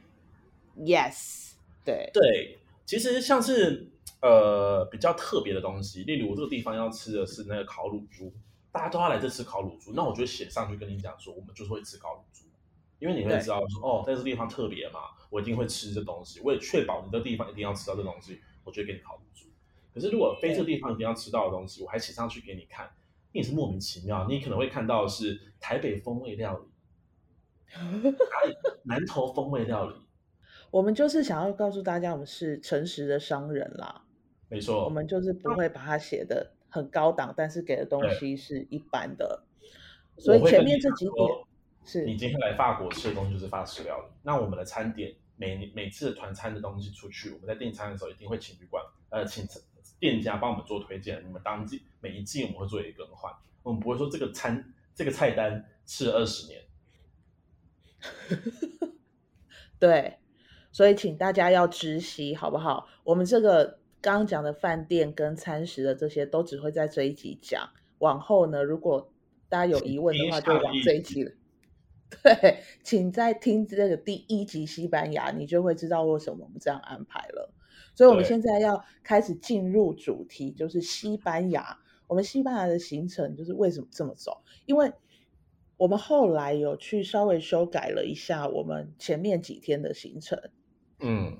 Yes，对对，其实像是呃比较特别的东西，例如我这个地方要吃的是那个烤乳猪，大家都要来这吃烤乳猪，那我就写上去跟你讲说，我们就是会吃烤乳猪，因为你会知道说哦，在这地方特别嘛，我一定会吃这东西，我也确保你这地方一定要吃到这东西，我就会给你烤乳猪。可是，如果非这个地方一定要吃到的东西，我还写上去给你看，你也是莫名其妙。你可能会看到的是台北风味料理，南投风味料理。我们就是想要告诉大家，我们是诚实的商人啦。没错，我们就是不会把它写的很高档，但是给的东西是一般的。所以前面这几点是你今天来法国吃的东西就是法式料理。那我们的餐点每每次的团餐的东西出去，我们在订餐的时候一定会请旅馆呃请。店家帮我们做推荐，你们当季每一季我们会做一个更换，我们不会说这个餐这个菜单吃了二十年。对，所以请大家要知悉，好不好？我们这个刚刚讲的饭店跟餐食的这些都只会在这一集讲，往后呢，如果大家有疑问的话，就往这一集了。对，请再听这个第一集西班牙，你就会知道为什么我们这样安排了。所以，我们现在要开始进入主题，就是西班牙。我们西班牙的行程就是为什么这么走？因为我们后来有去稍微修改了一下我们前面几天的行程。嗯，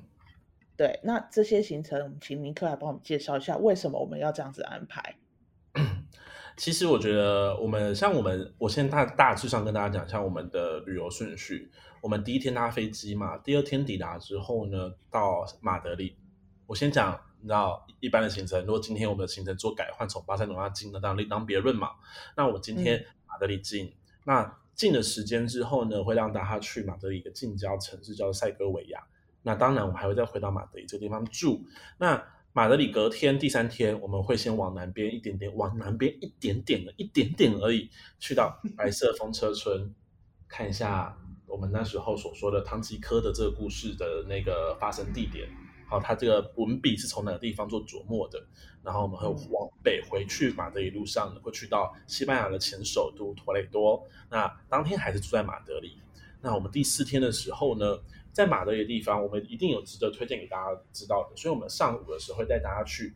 对，那这些行程，请尼克来帮我们介绍一下，为什么我们要这样子安排？其实我觉得，我们像我们，我先大大致上跟大家讲一下我们的旅游顺序。我们第一天搭飞机嘛，第二天抵达之后呢，到马德里。我先讲，你知道一般的行程，如果今天我们的行程做改换，从巴塞罗那进，那当另当别论嘛。那我今天马德里进，嗯、那进的时间之后呢，会让大家去马德里一个近郊城市叫做塞戈维亚。那当然，我们还会再回到马德里这个地方住。那马德里隔天第三天，我们会先往南边一点点，往南边一点点的一点点而已，去到白色风车村，看一下我们那时候所说的唐吉诃德这个故事的那个发生地点。好，它这个文笔是从哪个地方做琢磨的？然后我们会往北回去马德里路上呢，会去到西班牙的前首都托雷多。那当天还是住在马德里。那我们第四天的时候呢，在马德里的地方，我们一定有值得推荐给大家知道的，所以我们上午的时候会带大家去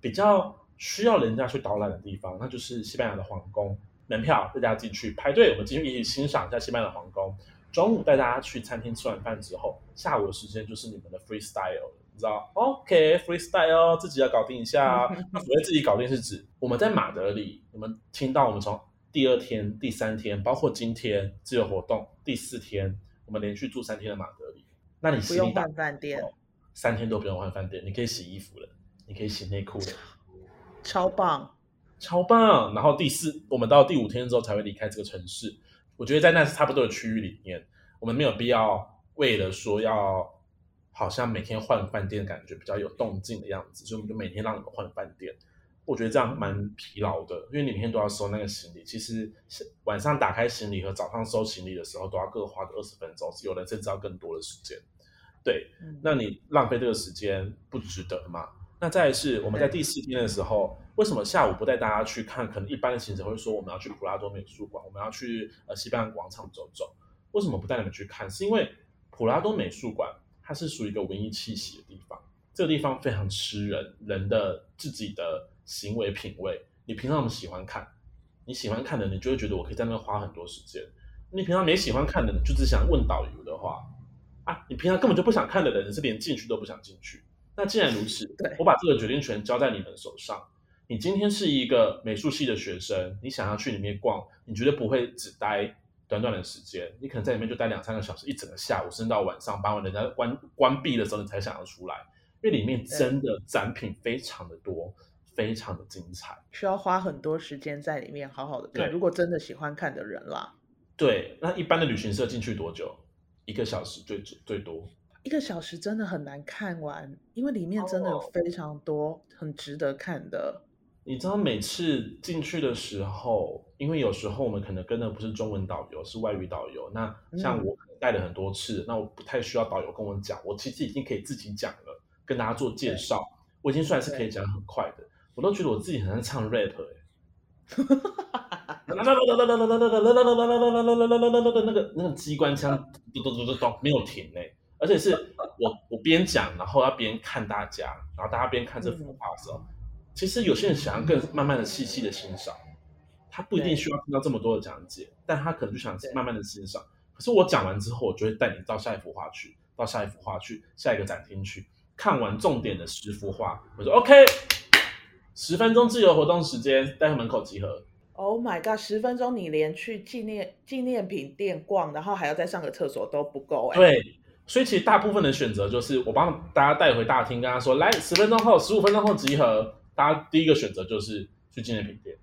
比较需要人家去导览的地方，那就是西班牙的皇宫，门票带大家进去排队，我们进去一起欣赏一下西班牙的皇宫。中午带大家去餐厅吃完饭之后，下午的时间就是你们的 freestyle，你知道？OK，freestyle 哦，自己要搞定一下。那所谓自己搞定是指我们在马德里，我们听到我们从第二天、第三天，包括今天自由活动，第四天。我们连续住三天的马德里，那你不用换饭店，三天都不用换饭店，你可以洗衣服了，你可以洗内裤了，超棒，超棒。然后第四，我们到第五天之后才会离开这个城市。我觉得在那差不多的区域里面，我们没有必要为了说要好像每天换饭店，感觉比较有动静的样子，所以我们就每天让你们换饭店。我觉得这样蛮疲劳的，因为你每天都要收那个行李，其实晚上打开行李和早上收行李的时候都要各花个二十分钟，有人甚至要更多的时间。对，嗯、那你浪费这个时间不值得嘛？那再来是我们在第四天的时候，嗯、为什么下午不带大家去看？可能一般的行程会说我们要去普拉多美术馆，我们要去呃西班牙广场走走。为什么不带你们去看？是因为普拉多美术馆它是属于一个文艺气息的地方，这个地方非常吃人，人的自己的。行为品味，你平常我们喜欢看，你喜欢看的，你就会觉得我可以在那花很多时间。你平常没喜欢看的，你就只想问导游的话，啊，你平常根本就不想看的人，你是连进去都不想进去。那既然如此，我把这个决定权交在你们手上。你今天是一个美术系的学生，你想要去里面逛，你绝对不会只待短短的时间，你可能在里面就待两三个小时，一整个下午，甚至到晚上，傍晚人家关关闭的时候，你才想要出来，因为里面真的展品非常的多。非常的精彩，需要花很多时间在里面好好的看。对如果真的喜欢看的人啦，对，那一般的旅行社进去多久？一个小时最最多。一个小时真的很难看完，因为里面真的有非常多很值得看的。你知道每次进去的时候，因为有时候我们可能跟的不是中文导游，是外语导游。那像我带了很多次，嗯、那我不太需要导游跟我讲，我其实已经可以自己讲了，跟大家做介绍，我已经算是可以讲很快的。我都觉得我自己很像唱 rap 哎，那个那个机关枪咚咚咚咚咚没有停哎，而且是我我边讲，然后要边看大家，然后大家边看这幅画的时候，其实有些人想要更慢慢的细细的欣赏，他不一定需要听到这么多的讲解，但他可能就想慢慢的欣赏。可是我讲完之后，我就会带你到下一幅画去，到下一幅画去，下一个展厅去，看完重点的十幅画，我说 OK。十分钟自由活动时间，待会门口集合。Oh my god！十分钟你连去纪念纪念品店逛，然后还要再上个厕所都不够哎。对，所以其实大部分的选择就是我帮大家带回大厅，跟他说来十分钟后、十五分钟后集合。大家第一个选择就是去纪念品店，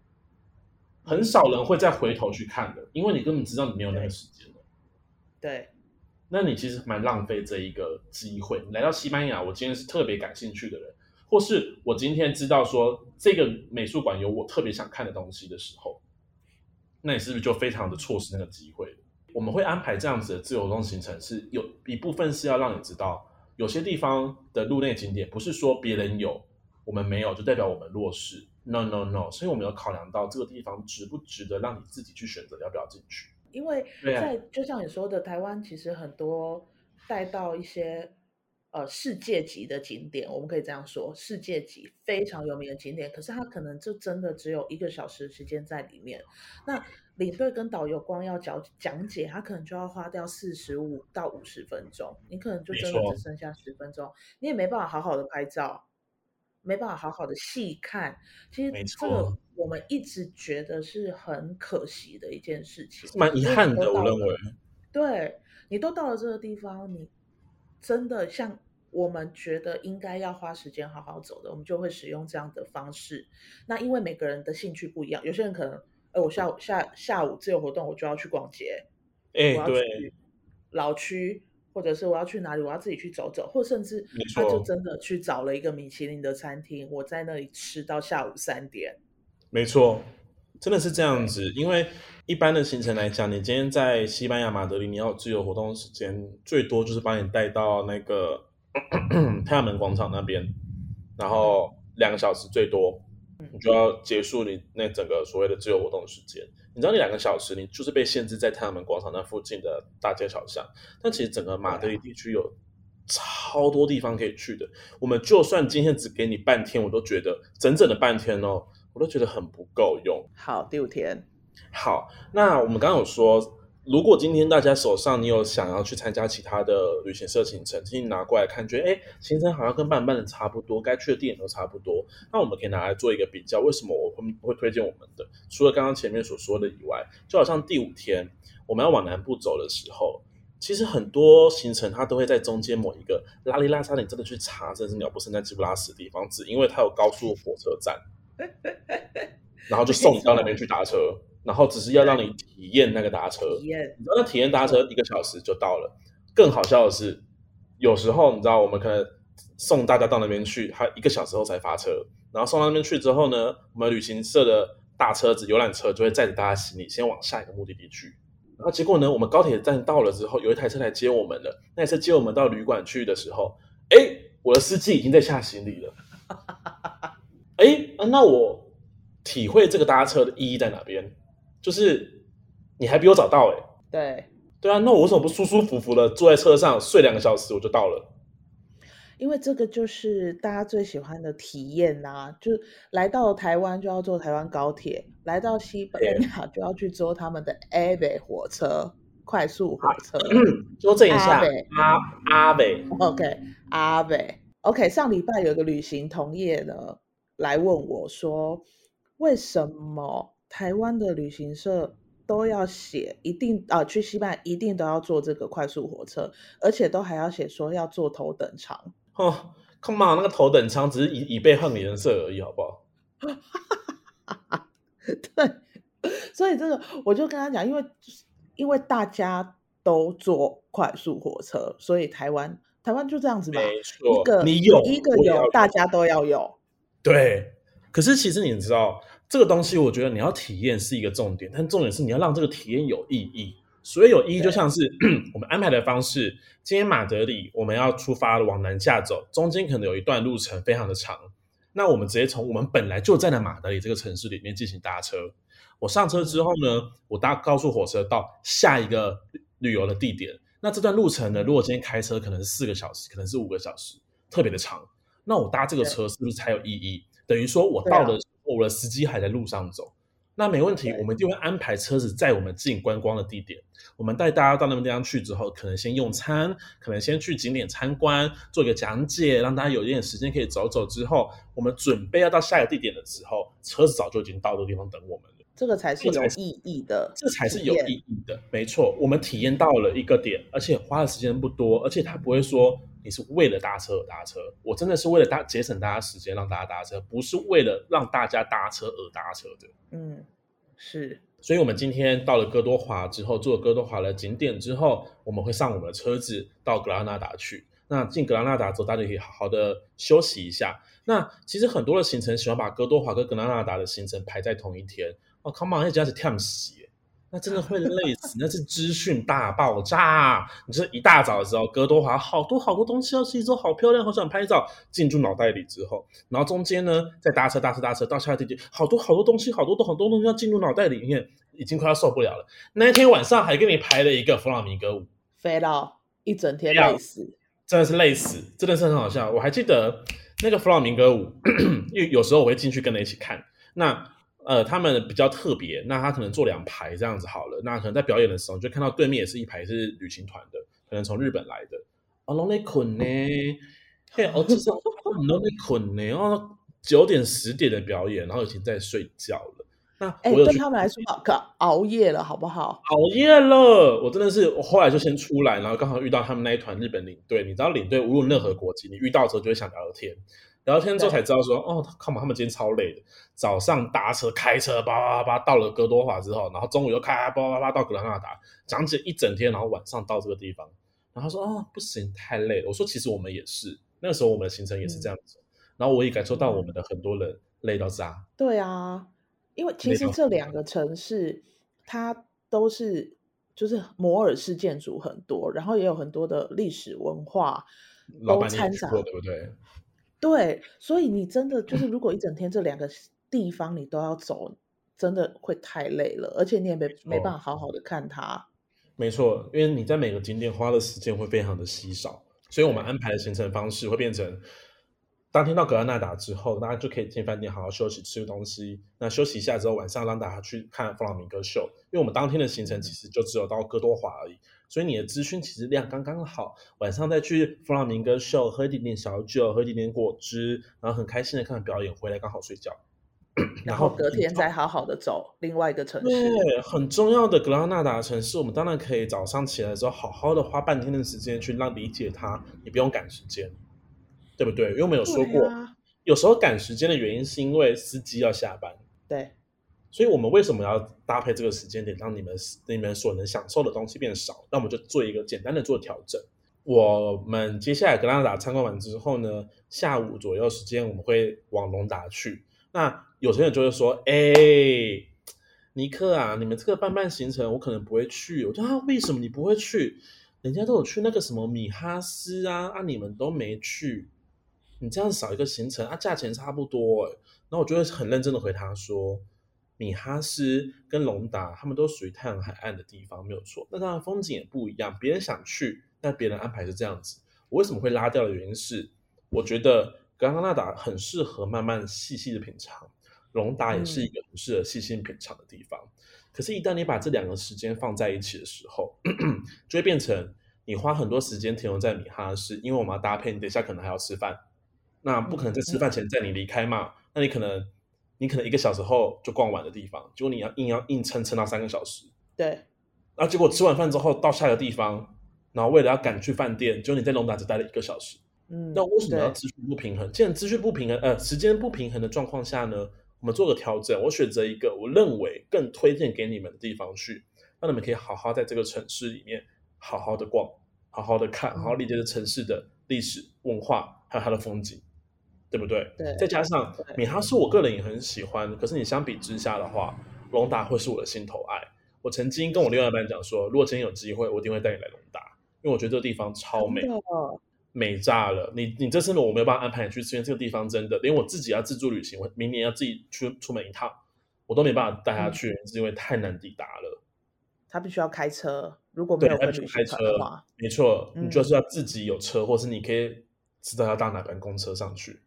很少人会再回头去看的，因为你根本知道你没有那个时间了。对，那你其实蛮浪费这一个机会。你来到西班牙，我今天是特别感兴趣的人。或是我今天知道说这个美术馆有我特别想看的东西的时候，那你是不是就非常的错失那个机会？我们会安排这样子的自由活动行程，是有一部分是要让你知道，有些地方的路内景点不是说别人有我们没有就代表我们弱势。No No No，所以我们有考量到这个地方值不值得让你自己去选择要不要进去。因为在就像你说的，台湾其实很多带到一些。呃世界级的景点，我们可以这样说，世界级非常有名的景点，可是它可能就真的只有一个小时的时间在里面。那领队跟导游光要讲讲解，他可能就要花掉四十五到五十分钟，你可能就真的只剩下十分钟，你也没办法好好的拍照。没办法好好的细看，其实这个我们一直觉得是很可惜的一件事情，蛮遗憾的。我认为，对，你都到了这个地方，你真的像我们觉得应该要花时间好好走的，我们就会使用这样的方式。那因为每个人的兴趣不一样，有些人可能，哎，我下午下下午自由活动，我就要去逛街，哎，我要去老区。或者是我要去哪里，我要自己去走走，或甚至他就真的去找了一个米其林的餐厅，我在那里吃到下午三点。没错，真的是这样子。因为一般的行程来讲，你今天在西班牙马德里，你要自由活动时间最多就是把你带到那个 太阳门广场那边，然后两个小时最多，你就要结束你那整个所谓的自由活动时间。你知道，那两个小时，你就是被限制在太阳门广场那附近的大街小巷。但其实整个马德里地区有超多地方可以去的。我们就算今天只给你半天，我都觉得整整的半天哦，我都觉得很不够用。好，第五天。好，那我们刚刚有说。如果今天大家手上你有想要去参加其他的旅行社行程，请你拿过来看，觉得哎，行程好像跟半半的差不多，该去的地点都差不多，那我们可以拿来做一个比较。为什么我会会推荐我们的？除了刚刚前面所说的以外，就好像第五天我们要往南部走的时候，其实很多行程它都会在中间某一个拉里拉扎，你真的去查，真的是鸟不生在鸡不拉屎地方，只因为它有高速火车站，然后就送你到那边去搭车。然后只是要让你体验那个搭车，体验，你知道那体验搭车一个小时就到了。更好笑的是，有时候你知道我们可能送大家到那边去，还一个小时后才发车。然后送到那边去之后呢，我们旅行社的大车子游览车就会载着大家行李先往下一个目的地去。然后结果呢，我们高铁站到了之后，有一台车来接我们了。那台车接我们到旅馆去的时候，哎，我的司机已经在下行李了。哎，那我体会这个搭车的意义在哪边？就是你还比我早到哎、欸，对对啊，那我为什么不舒舒服服的坐在车上睡两个小时我就到了？因为这个就是大家最喜欢的体验呐、啊，就来到台湾就要坐台湾高铁，来到西班牙就要去坐他们的 AVE 火车，快速火车。纠正一下，阿阿北，OK，阿北，OK。上礼拜有个旅行同业呢来问我说，为什么？台湾的旅行社都要写，一定啊，去西班牙一定都要坐这个快速火车，而且都还要写说要坐头等舱。哦，Come on，那个头等舱只是以以备换颜色而已，好不好？对，所以这个我就跟他讲，因为因为大家都坐快速火车，所以台湾台湾就这样子嘛，一个你有一个有，大家都要有。对，可是其实你知道。这个东西我觉得你要体验是一个重点，但重点是你要让这个体验有意义。所以有意义就像是 我们安排的方式，今天马德里我们要出发往南下走，中间可能有一段路程非常的长，那我们直接从我们本来就在的马德里这个城市里面进行搭车。我上车之后呢，我搭高速火车到下一个旅游的地点。那这段路程呢，如果今天开车可能是四个小时，可能是五个小时，特别的长。那我搭这个车是不是才有意义？等于说我到了。我的司机还在路上走，那没问题，我们就会安排车子载我们进观光的地点。我们带大家到那个地方去之后，可能先用餐，可能先去景点参观，做一个讲解，让大家有一点时间可以走走。之后，我们准备要到下一个地点的时候，车子早就已经到这个地方等我们了。这个才是有意义的，这才是有意义的，没错。我们体验到了一个点，而且花的时间不多，而且他不会说。你是为了搭车而搭车，我真的是为了搭节省大家时间让大家搭车，不是为了让大家搭车而搭车的。嗯，是。所以，我们今天到了哥多华之后，做了哥多华的景点之后，我们会上我们的车子到格拉纳达去。那进格拉纳达之后，大家可以好好的休息一下。那其实很多的行程喜欢把哥多华跟格拉纳达的行程排在同一天。哦，Come on，那真是太死。那真的会累死，那是资讯大爆炸。你这一大早的时候，哥多华好多好多东西要吸收，好漂亮，好想拍照，进入脑袋里之后，然后中间呢，再搭车搭车搭车到下地点，好多好多东西，好多都很多东西要进入脑袋里面，已经快要受不了了。那一天晚上还给你排了一个弗朗明哥舞，飞到一整天累死，真的是累死，真的是很好笑。我还记得那个弗朗明哥舞，因为有时候我会进去跟着一起看。那呃，他们比较特别，那他可能坐两排这样子好了。那可能在表演的时候，就看到对面也是一排是旅行团的，可能从日本来的。哦，拢在困呢，嘿，哦，这是拢在困呢。哦，九点十点的表演，然后已经在睡觉了。那哎，对他们来说，可熬夜了，好不好？熬夜了，我真的是，我后来就先出来，然后刚好遇到他们那一团日本领队。你知道领队无论任何国籍，你遇到之后就会想聊聊天，聊天之后才知道说，哦，看嘛，他们今天超累的，早上搭车开车叭叭叭叭到了哥多华之后，然后中午又开叭叭叭到格兰纳达，讲解一整天，然后晚上到这个地方，然后说，哦，不行，太累了。我说，其实我们也是，那个时候我们的行程也是这样子，嗯、然后我也感受到我们的很多人累到渣。对啊。因为其实这两个城市，它都是就是摩尔式建筑很多，然后也有很多的历史文化都掺杂，对不对？对，所以你真的就是如果一整天这两个地方你都要走，真的会太累了，而且你也没没办法好好的看它。没错，因为你在每个景点花的时间会非常的稀少，所以我们安排的行程方式会变成。当天到格拉纳达之后，大家就可以进饭店好好休息，吃个东西。那休息一下之后，晚上让大家去看弗朗明哥秀。因为我们当天的行程其实就只有到哥多华而已，所以你的资讯其实量刚刚好。晚上再去弗朗明哥秀，喝一点点小酒，喝一点点果汁，然后很开心的看表演，回来刚好睡觉。然后隔天再好好的走另外一个城市。对，很重要的格拉纳达城市，我们当然可以早上起来的时候好好的花半天的时间去让理解它，你不用赶时间。对不对？因为我们有说过，啊、有时候赶时间的原因是因为司机要下班。对，所以我们为什么要搭配这个时间点，让你们你们所能享受的东西变少？那我们就做一个简单的做调整。我们接下来格拉纳达参观完之后呢，下午左右时间我们会往隆达去。那有些人就会说：“哎，尼克啊，你们这个半半行程我可能不会去。”我说：“啊，为什么你不会去？人家都有去那个什么米哈斯啊，啊，你们都没去。”你这样少一个行程啊，价钱差不多欸，然后我就会很认真的回他说，米哈斯跟隆达他们都属于太阳海岸的地方，没有错。那当然风景也不一样，别人想去，但别人安排是这样子。我为什么会拉掉的原因是，我觉得格拉纳达很适合慢慢细细的品尝，隆达也是一个很适合细心品尝的地方。嗯、可是，一旦你把这两个时间放在一起的时候，就会变成你花很多时间停留在米哈斯，因为我们要搭配，你等一下可能还要吃饭。那不可能在吃饭前载你离开嘛？嗯、那你可能，你可能一个小时后就逛完的地方，结果你要硬要硬撑撑到三个小时。对。然后结果吃完饭之后到下一个地方，然后为了要赶去饭店，结果你在龙达只待了一个小时。嗯。那为什么要资讯不平衡？既然资讯不平衡，呃，时间不平衡的状况下呢，我们做个调整，我选择一个我认为更推荐给你们的地方去，让你们可以好好在这个城市里面好好的逛，好好的看，好好理解这城市的历史文化还有它的风景。对不对？对，再加上米哈是，我个人也很喜欢。可是你相比之下的话，隆达会是我的心头爱。我曾经跟我另外一半讲说，如果今天有机会，我一定会带你来隆达，因为我觉得这个地方超美，美炸了。你你这次呢，我没有办法安排你去，因为这个地方真的连我自己要自助旅行，我明年要自己出出门一趟，我都没办法带他去，嗯、是因为太难抵达了。他必须要开车，如果没有开车的话，没错，你就是要自己有车，嗯、或是你可以知道要搭哪班公车上去。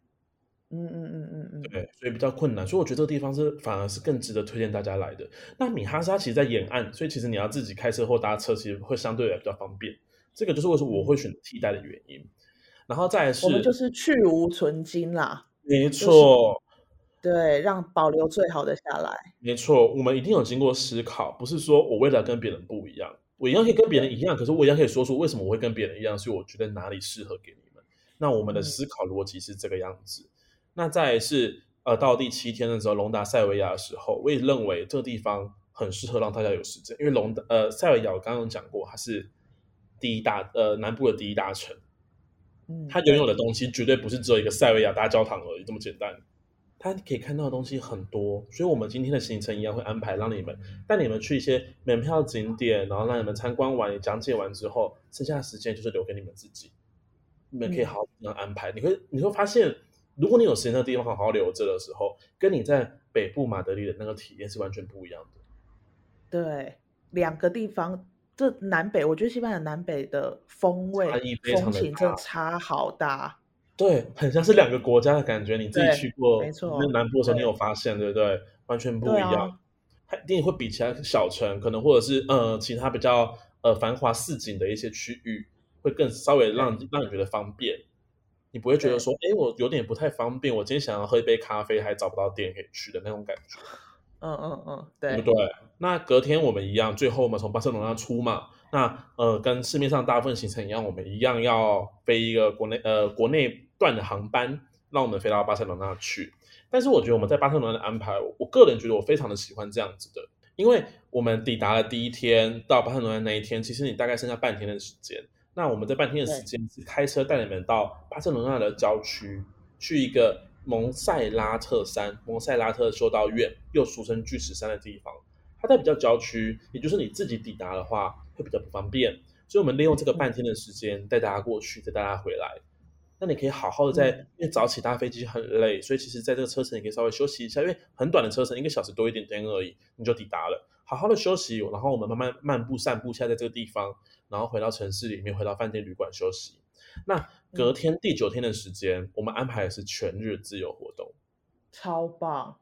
嗯嗯嗯嗯嗯，对，所以比较困难，所以我觉得这个地方是反而是更值得推荐大家来的。那米哈沙其实，在沿岸，所以其实你要自己开车或搭车，其实会相对来比较方便。这个就是为什么我会选替代的原因。然后再来是，我们就是去无存菁啦，没错，对，让保留最好的下来。没错，我们一定有经过思考，不是说我为了跟别人不一样，我一样可以跟别人一样，可是我一样可以说出为什么我会跟别人一样，所以我觉得哪里适合给你们。那我们的思考逻辑是这个样子。嗯那再是呃，到第七天的时候，隆达塞维亚的时候，我也认为这个地方很适合让大家有时间，因为隆达呃塞维亚我刚刚讲过，它是第一大呃南部的第一大城，嗯，它拥有的东西绝对不是只有一个塞维亚大教堂而已这么简单，它可以看到的东西很多，所以我们今天的行程一样会安排让你们带你们去一些门票景点，然后让你们参观完、讲解完之后，剩下的时间就是留给你们自己，你们可以好好这样安排，嗯、你会你会发现。如果你有时间的地方好好留着的时候，跟你在北部马德里的那个体验是完全不一样的。对，两个地方这南北，我觉得西班牙南北的风味、风情真的差好大。对，很像是两个国家的感觉。你自己去过没错，那南部的时候，你有发现对，对不对？完全不一样。它一定会比其他小城，可能或者是呃其他比较呃繁华市井的一些区域，会更稍微让让你觉得方便。你不会觉得说，哎，我有点不太方便。我今天想要喝一杯咖啡，还找不到店可以去的那种感觉。嗯嗯嗯，对，对不对？那隔天我们一样，最后我们从巴塞罗那出嘛。那呃，跟市面上大部分行程一样，我们一样要飞一个国内呃国内段的航班，让我们飞到巴塞罗那去。但是我觉得我们在巴塞罗那的安排，我个人觉得我非常的喜欢这样子的，因为我们抵达了第一天到巴塞罗那那一天，其实你大概剩下半天的时间。那我们这半天的时间是开车带你们到巴塞罗那的郊区，去一个。蒙塞拉特山，蒙塞拉特修道院，又俗称巨石山的地方，它在比较郊区，也就是你自己抵达的话会比较不方便，所以我们利用这个半天的时间带大家过去，再带大家回来。那你可以好好的在，因为早起搭飞机很累，所以其实在这个车程你可以稍微休息一下，因为很短的车程，一个小时多一点点而已，你就抵达了。好好的休息，然后我们慢慢漫步散步一下在这个地方，然后回到城市里面，回到饭店旅馆休息。那隔天第九天的时间，嗯，我们安排的是全日自由活动，超棒！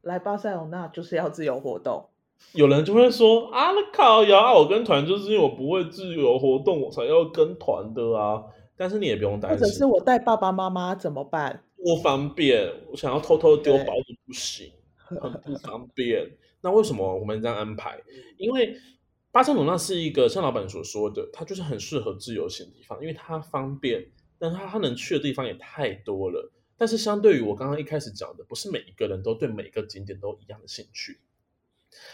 来巴塞罗那就是要自由活动。有人就会说啊，那靠呀，我跟团就是因为我不会自由活动，我才要跟团的啊。但是你也不用担心，或者是我带爸爸妈妈怎么办？不方便，我想要偷偷丢包都不行，很不方便。那为什么我们这样安排？因为。巴塞罗那是一个像老板所说的，它就是很适合自由行的地方，因为它方便，但它它能去的地方也太多了。但是相对于我刚刚一开始讲的，不是每一个人都对每个景点都一样的兴趣。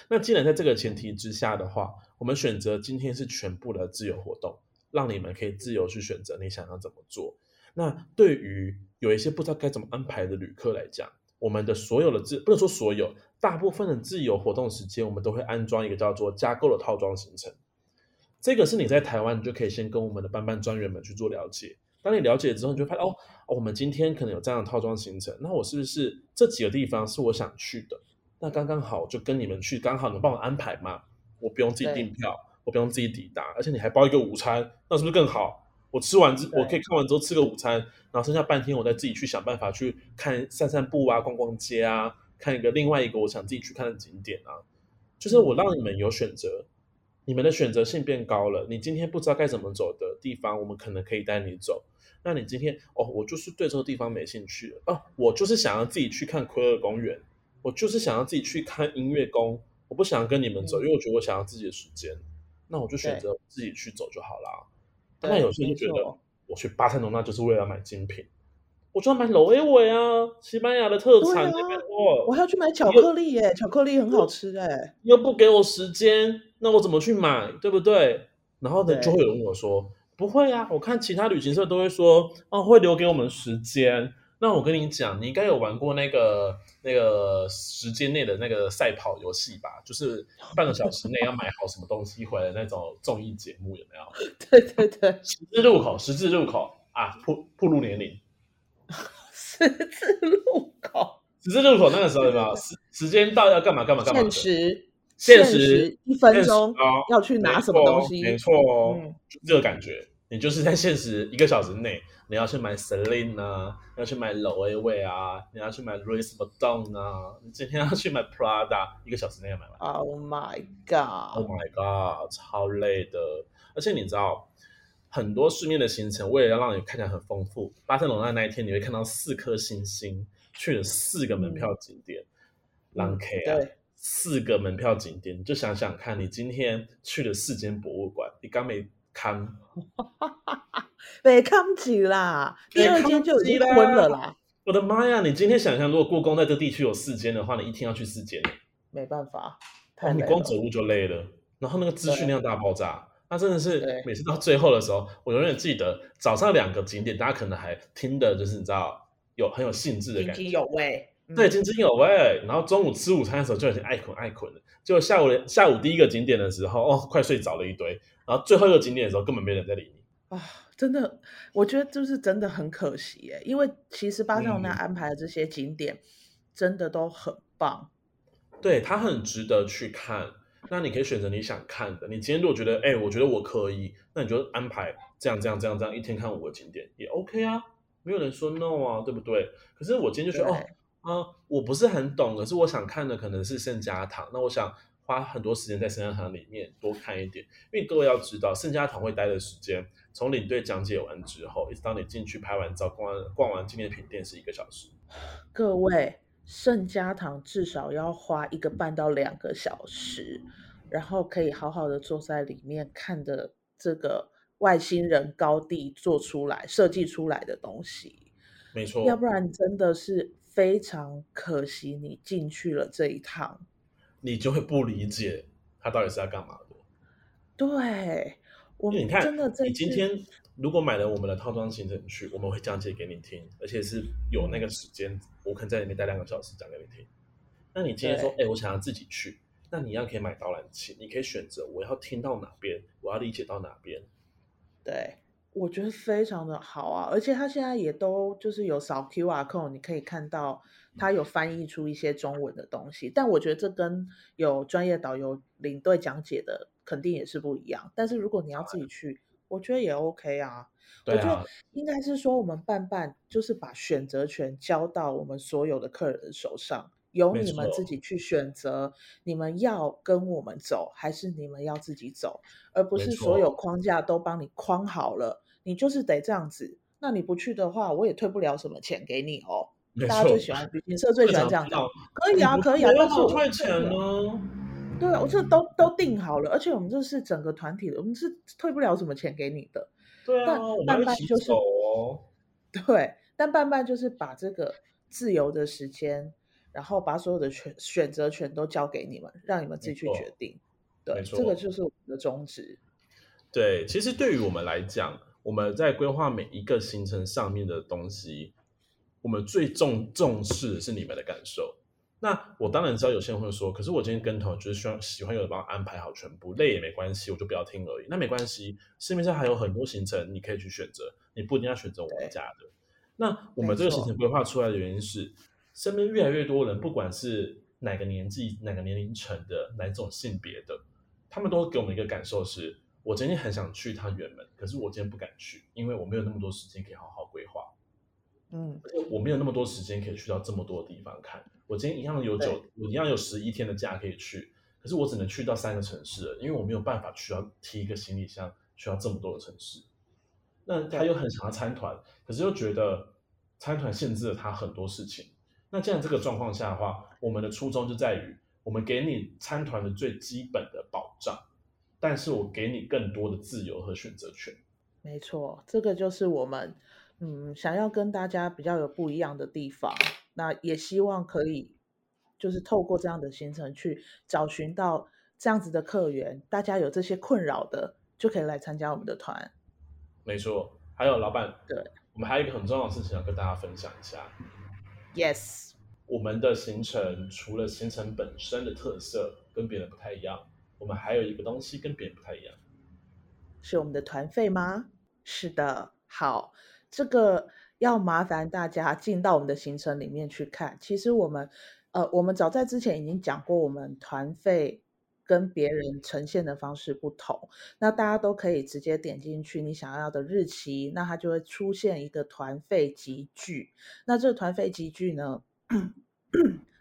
那既然在这个前提之下的话，我们选择今天是全部的自由活动，让你们可以自由去选择你想要怎么做。那对于有一些不知道该怎么安排的旅客来讲，我们的所有的自不能说所有。大部分的自由活动时间，我们都会安装一个叫做加购的套装行程。这个是你在台湾，你就可以先跟我们的班班专员们去做了解。当你了解之后，你就发现哦，哦，我们今天可能有这样的套装行程，那我是不是这几个地方是我想去的？那刚刚好就跟你们去，刚好能帮我安排吗？我不用自己订票，我不用自己抵达，而且你还包一个午餐，那是不是更好？我吃完之，我可以看完之后吃个午餐，然后剩下半天我再自己去想办法去看散散步啊，逛逛街啊。看一个另外一个我想自己去看的景点啊，就是我让你们有选择，你们的选择性变高了。你今天不知道该怎么走的地方，我们可能可以带你走。那你今天哦，我就是对这个地方没兴趣哦，我就是想要自己去看奎尔公园，我就是想要自己去看音乐宫，我不想跟你们走，因为我觉得我想要自己的时间，那我就选择自己去走就好了。那有些人就觉得我去巴塞罗那就是为了买精品。我就要买罗威威啊，西班牙的特产。我还要去买巧克力耶，巧克力很好吃哎。又不给我时间，那我怎么去买？对不对？然后呢，就会有人跟我说，不会啊，我看其他旅行社都会说，哦，会留给我们时间。那我跟你讲，你应该有玩过那个那个时间内的那个赛跑游戏吧？就是半个小时内要买好什么东西回来那种综艺节目，有没有？对对对，十字路口，十字路口啊，暴暴露年龄。十字路口，十字路口那个时候有没有 时时间到要干嘛干嘛干嘛？限时，限时一分钟要去拿什么东西？没错哦，嗯、这个感觉，你就是在限时一个小时内，你要去买 Celine 啊，要去买 Loewe 啊，你要去买 Louis Vuitton 啊，你今天要去买 Prada，一个小时内要买完。Oh my god！Oh my god！超累的，而且你知道。很多市面的行程，为了要让你看起来很丰富，巴塞罗那那一天你会看到四颗星星，去了四个门票景点，朗 K 啊，四个门票景点，你就想想看，你今天去了四间博物馆，你刚没看，没看起啦，第二间就已经昏了啦。我的妈呀，你今天想象，如果故宫在这地区有四间的话，你一天要去四间，没办法，哦，你光走路就累了，然后那个资讯量大爆炸。那真的是每次到最后的时候，我永远记得早上两个景点，大家可能还听的就是你知道有很有兴致的感觉，津津有味，对，津津有味。然后中午吃午餐的时候就已经爱困爱困了，就下午下午第一个景点的时候，哦，快睡着了一堆。然后最后一个景点的时候，根本没人在理你啊！真的，我觉得就是真的很可惜耶，因为其实巴塞罗那安排的这些景点真的都很棒，嗯、对，它很值得去看。那你可以选择你想看的。你今天如果觉得，哎，我觉得我可以，那你就安排这样这样这样这样一天看五个景点也 OK 啊，没有人说 no 啊，对不对？可是我今天就说，哦，啊，我不是很懂，可是我想看的可能是圣家堂，那我想花很多时间在圣家堂里面多看一点，因为各位要知道，圣家堂会待的时间，从领队讲解完之后，一直到你进去拍完照、逛完逛完纪念品店是一个小时。各位。圣家堂至少要花一个半到两个小时，然后可以好好的坐在里面看的这个外星人高地做出来设计出来的东西，没错。要不然真的是非常可惜，你进去了这一趟，你就会不理解他到底是在干嘛的。对，我们真的这，你今天。如果买了我们的套装行程去，我们会讲解给你听，而且是有那个时间，我可能在里面待两个小时讲给你听。那你今天说，哎、欸，我想要自己去，那你一样可以买导览器，你可以选择我要听到哪边，我要理解到哪边。对，我觉得非常的好啊，而且他现在也都就是有扫 QR code，你可以看到他有翻译出一些中文的东西。但我觉得这跟有专业导游领队讲解的肯定也是不一样。但是如果你要自己去，我觉得也 OK 啊，啊，我觉得应该是说，我们办办就是把选择权交到我们所有的客人的手上，由你们自己去选择，你们要跟我们走，还是你们要自己走，而不是所有框架都帮你框好了，你就是得这样子。那你不去的话，我也退不了什么钱给你哦。大家最喜欢旅行社最喜欢这样子，可以啊，可以啊，但是我退钱呢？对啊，我这都都定好了，而且我们这是整个团体的，我们是退不了什么钱给你的。对啊，但办办就是哦。对，但办办就是把这个自由的时间，然后把所有的选选择权都交给你们，让你们自己去决定。对，这个就是我们的宗旨。对，其实对于我们来讲，我们在规划每一个行程上面的东西，我们最重重视的是你们的感受。那我当然知道有些人会说，可是我今天跟团就是希望喜欢有人帮我安排好全部，累也没关系，我就不要听而已。那没关系，市面上还有很多行程你可以去选择，你不一定要选择我们家的。那我们这个行程规划出来的原因是，身边越来越多人，不管是哪个年纪、哪个年龄层的、哪种性别的，他们都给我们一个感受是：我今天很想去一趟远门，可是我今天不敢去，因为我没有那么多时间可以好好规划。嗯，我没有那么多时间可以去到这么多地方看。我今天一样有九，我一样有十一天的假可以去，可是我只能去到三个城市了，因为我没有办法需要提一个行李箱，去到这么多的城市。那他又很想要参团，可是又觉得参团限制了他很多事情。那既然这个状况下的话，我们的初衷就在于，我们给你参团的最基本的保障，但是我给你更多的自由和选择权。没错，这个就是我们嗯想要跟大家比较有不一样的地方。那也希望可以，就是透过这样的行程去找寻到这样子的客源，大家有这些困扰的，就可以来参加我们的团。没错，还有老板，对，我们还有一个很重要的事情要跟大家分享一下。Yes，我们的行程除了行程本身的特色跟别人不太一样，我们还有一个东西跟别人不太一样，是我们的团费吗？是的，好，这个。要麻烦大家进到我们的行程里面去看。其实我们，呃，我们早在之前已经讲过，我们团费跟别人呈现的方式不同。那大家都可以直接点进去你想要的日期，那它就会出现一个团费集聚。那这个团费集聚呢，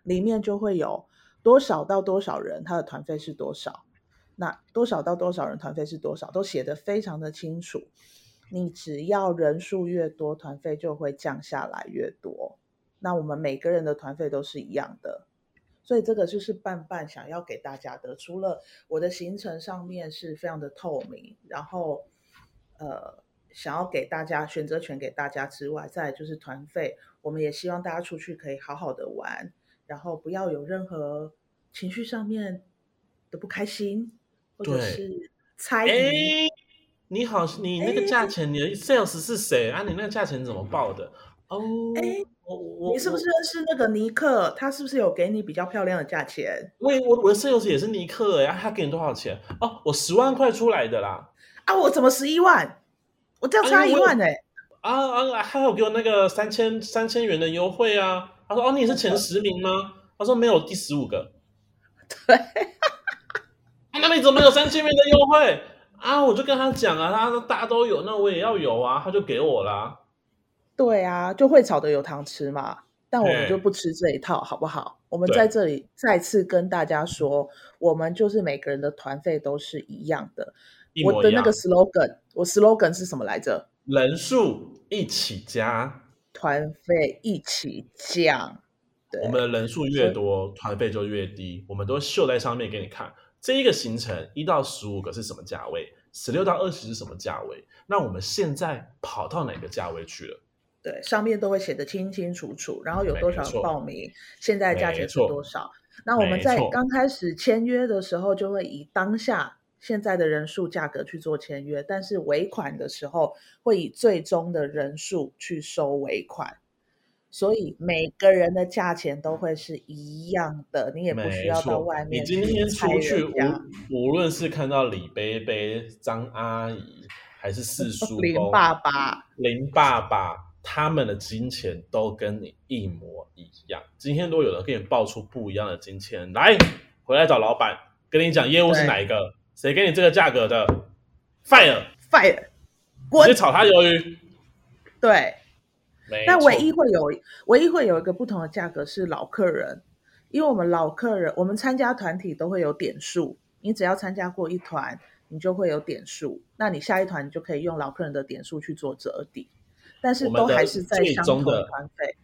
里面就会有多少到多少人，他的团费是多少？那多少到多少人团费是多少？都写得非常的清楚。你只要人数越多，团费就会降下来越多。那我们每个人的团费都是一样的，所以这个就是半半想要给大家的。除了我的行程上面是非常的透明，然后呃想要给大家选择权给大家之外，再就是团费，我们也希望大家出去可以好好的玩，然后不要有任何情绪上面的不开心，或者是猜疑。你好，你那个价钱，你的 sales 是谁啊？你那个价钱怎么报的？哦，哎，我我你是不是认识那个尼克？他是不是有给你比较漂亮的价钱？我，我我的 sales 也是尼克哎，他给你多少钱？哦，我十万块出来的啦。啊，我怎么十一万？我这样差一万哎。啊啊，他有给我那个三千三千元的优惠啊。他说哦，你也是前十名吗？他说没有，第十五个。对。那你怎么有三千元的优惠啊？我就跟他讲啊，他说大家都有，那我也要有啊，他就给我啦。对啊，就会炒的有糖吃嘛，但我们就不吃这一套，好不好？我们在这里再次跟大家说，我们就是每个人的团费都是一样的。一我的那个 slogan，我 slogan 是什么来着？人数一起加，团费一起降。对，我们的人数越多，团费就越低。我们都秀在上面给你看，这一个行程一到十五个是什么价位，十六到二十是什么价位？那我们现在跑到哪个价位去了？对，上面都会写得清清楚楚，然后有多少人报名，现在价钱是多少。那我们在刚开始签约的时候，就会以当下现在的人数价格去做签约，但是尾款的时候会以最终的人数去收尾款，所以每个人的价钱都会是一样的，你也不需要到外面。你今天出去，无无论是看到李贝贝、张阿姨，还是四叔 公、林爸爸、林爸爸。他们的金钱都跟你一模一样。今天如果有人给你报出不一样的金钱，来回来找老板，跟你讲业务是哪一个，谁给你这个价格的？Fire Fire，直接炒他鱿鱼。对，但唯一会有唯一会有一个不同的价格是老客人，因为我们老客人，我们参加团体都会有点数，你只要参加过一团，你就会有点数，那你下一团你就可以用老客人的点数去做折抵。但是都还是在相同的团费。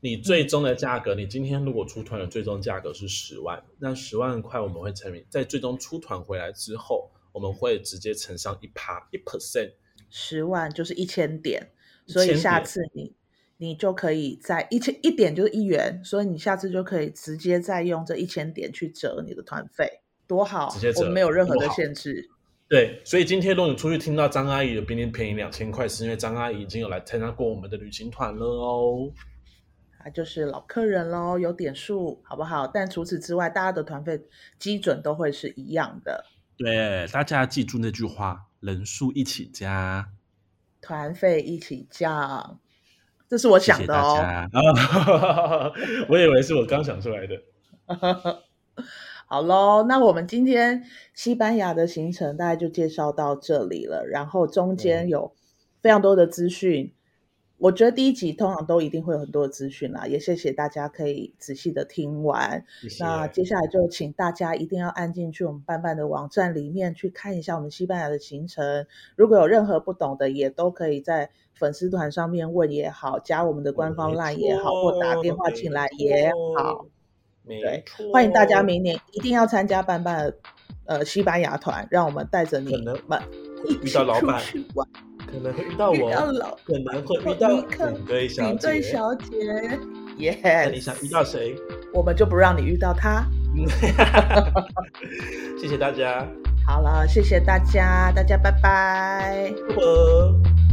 你最终的价格，你今天如果出团的最终价格是十万，那十万块我们会乘以，在最终出团回来之后，我们会直接乘上一趴一 percent，十万就是一千点，所以下次你你就可以在一千一点就是一元，所以你下次就可以直接再用这一千点去折你的团费，多好！直接折，我们没有任何的限制。对，所以今天如果你出去听到张阿姨的比你便宜两千块，是因为张阿姨已经有来参加过我们的旅行团了哦。啊，就是老客人喽，有点数，好不好？但除此之外，大家的团费基准都会是一样的。对，大家记住那句话：人数一起加，团费一起降。这是我想的哦。谢 谢我以为是我刚想出来的。好喽，那我们今天西班牙的行程大概就介绍到这里了。然后中间有非常多的资讯，嗯、我觉得第一集通常都一定会有很多的资讯啦。也谢谢大家可以仔细的听完。谢谢。那接下来就请大家一定要按进去我们伴伴的网站里面去看一下我们西班牙的行程。如果有任何不懂的，也都可以在粉丝团上面问也好，加我们的官方 LINE 也好，或打电话进来也好。对，欢迎大家明年一定要参加伴伴的呃西班牙团，让我们带着你们遇到老板，可能会遇到我，可能会遇到领队小姐，领队小姐，耶！那你想遇到谁？我们就不让你遇到他。谢谢大家。好了，谢谢大家，大家拜拜。拜拜。